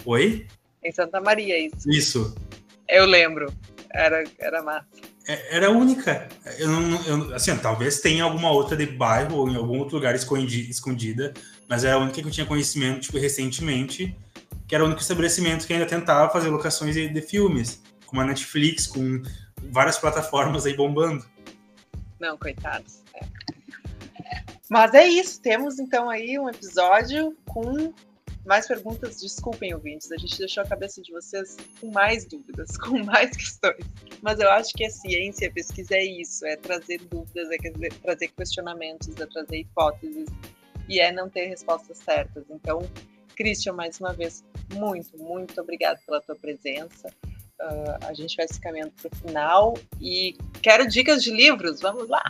Oi? Em Santa Maria, isso. Isso. Eu lembro. Era, era massa. É, era única. Eu não, eu, assim, talvez tenha alguma outra de bairro ou em algum outro lugar escondida, mas era a única que eu tinha conhecimento, tipo, recentemente, que era o único estabelecimento que ainda tentava fazer locações de, de filmes, como a Netflix, com várias plataformas aí bombando. Não, coitados. É. Mas é isso, temos então aí um episódio com mais perguntas, desculpem, ouvintes, a gente deixou a cabeça de vocês com mais dúvidas, com mais questões. Mas eu acho que a ciência, a pesquisa é isso, é trazer dúvidas, é trazer questionamentos, é trazer hipóteses, e é não ter respostas certas. Então, Christian, mais uma vez, muito, muito obrigado pela tua presença. Uh, a gente vai se caminhando para o final e quero dicas de livros, vamos lá!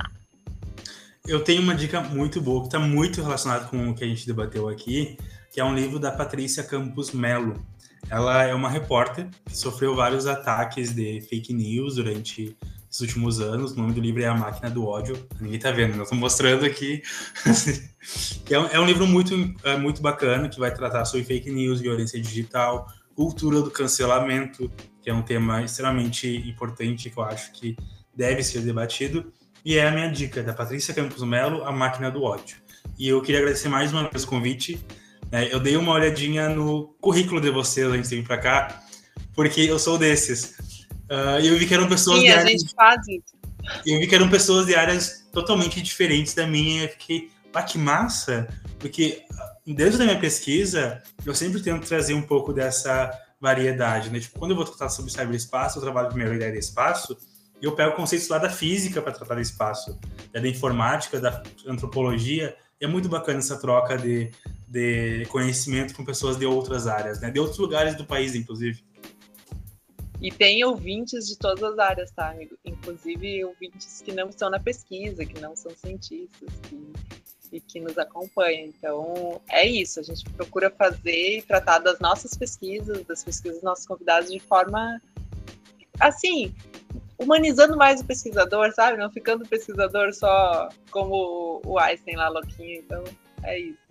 Eu tenho uma dica muito boa, que está muito relacionada com o que a gente debateu aqui, que é um livro da Patrícia Campos Melo. Ela é uma repórter que sofreu vários ataques de fake news durante os últimos anos. O nome do livro é A Máquina do Ódio. Ninguém está vendo, nós estamos mostrando aqui. é, um, é um livro muito, é, muito bacana que vai tratar sobre fake news, violência digital, cultura do cancelamento, que é um tema extremamente importante que eu acho que deve ser debatido. E é a minha dica, da Patrícia Campos Melo, A Máquina do Ódio. E eu queria agradecer mais uma vez o convite. É, eu dei uma olhadinha no currículo de vocês antes de vir para cá, porque eu sou desses. Uh, e eu vi que eram pessoas Sim, de a áreas... gente faz isso. Eu vi que eram pessoas de áreas totalmente diferentes da minha. E eu fiquei, pá, que massa! Porque dentro da minha pesquisa, eu sempre tento trazer um pouco dessa variedade, né? Tipo, quando eu vou tratar sobre cyberespaço, eu trabalho com minha ideia de espaço, eu pego conceitos lá da física para tratar do espaço, da informática, da antropologia. É muito bacana essa troca de, de conhecimento com pessoas de outras áreas, né? De outros lugares do país, inclusive. E tem ouvintes de todas as áreas, tá, amigo? Inclusive ouvintes que não estão na pesquisa, que não são cientistas, que, e que nos acompanham. Então, é isso. A gente procura fazer e tratar das nossas pesquisas, das pesquisas dos nossos convidados de forma, assim, humanizando mais o pesquisador, sabe? Não ficando pesquisador só como o Einstein lá, louquinho. Então, é isso.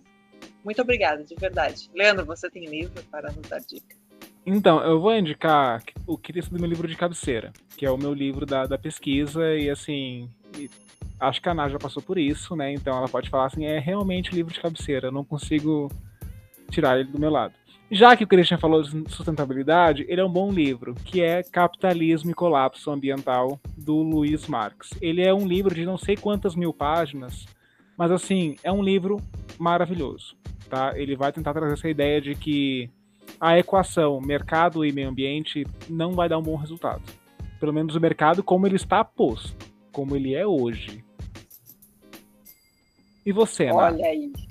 Muito obrigada, de verdade. Leandro, você tem livro para nos dar dica? Então, eu vou indicar o que tem sido meu livro de cabeceira, que é o meu livro da, da pesquisa, e assim, e acho que a Ana já passou por isso, né? Então ela pode falar assim, é realmente livro de cabeceira, eu não consigo tirar ele do meu lado. Já que o Christian falou de sustentabilidade, ele é um bom livro, que é Capitalismo e Colapso Ambiental, do Luiz Marx. Ele é um livro de não sei quantas mil páginas, mas assim, é um livro maravilhoso, tá? Ele vai tentar trazer essa ideia de que a equação mercado e meio ambiente não vai dar um bom resultado. Pelo menos o mercado como ele está posto, como ele é hoje. E você, Ana? Olha aí.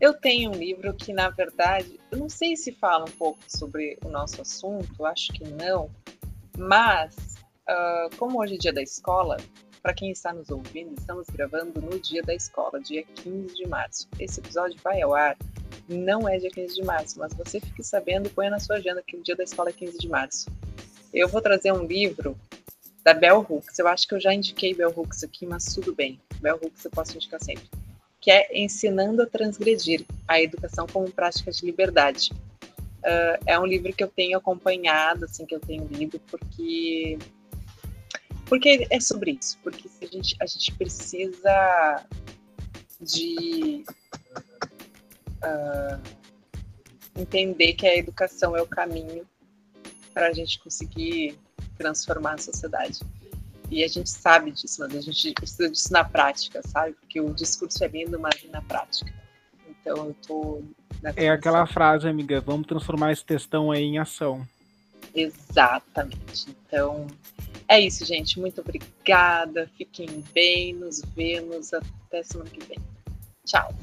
Eu tenho um livro que, na verdade, eu não sei se fala um pouco sobre o nosso assunto, acho que não, mas uh, como hoje é dia da escola, para quem está nos ouvindo, estamos gravando no dia da escola, dia 15 de março. Esse episódio vai ao ar, não é dia 15 de março, mas você fique sabendo põe na sua agenda que o dia da escola é 15 de março. Eu vou trazer um livro da Bell Hooks. Eu acho que eu já indiquei Bell Hooks aqui, mas tudo bem. Bell Hooks eu posso indicar sempre. Que é Ensinando a Transgredir, a Educação como Prática de Liberdade. Uh, é um livro que eu tenho acompanhado, assim, que eu tenho lido, porque porque é sobre isso, porque a gente, a gente precisa de uh, entender que a educação é o caminho para a gente conseguir transformar a sociedade. E a gente sabe disso, mas a gente precisa disso na prática, sabe? Porque o discurso é lindo, mas na prática. Então eu tô. É aquela frase, amiga, vamos transformar esse textão aí em ação. Exatamente. Então, é isso, gente. Muito obrigada. Fiquem bem. Nos vemos até semana que vem. Tchau.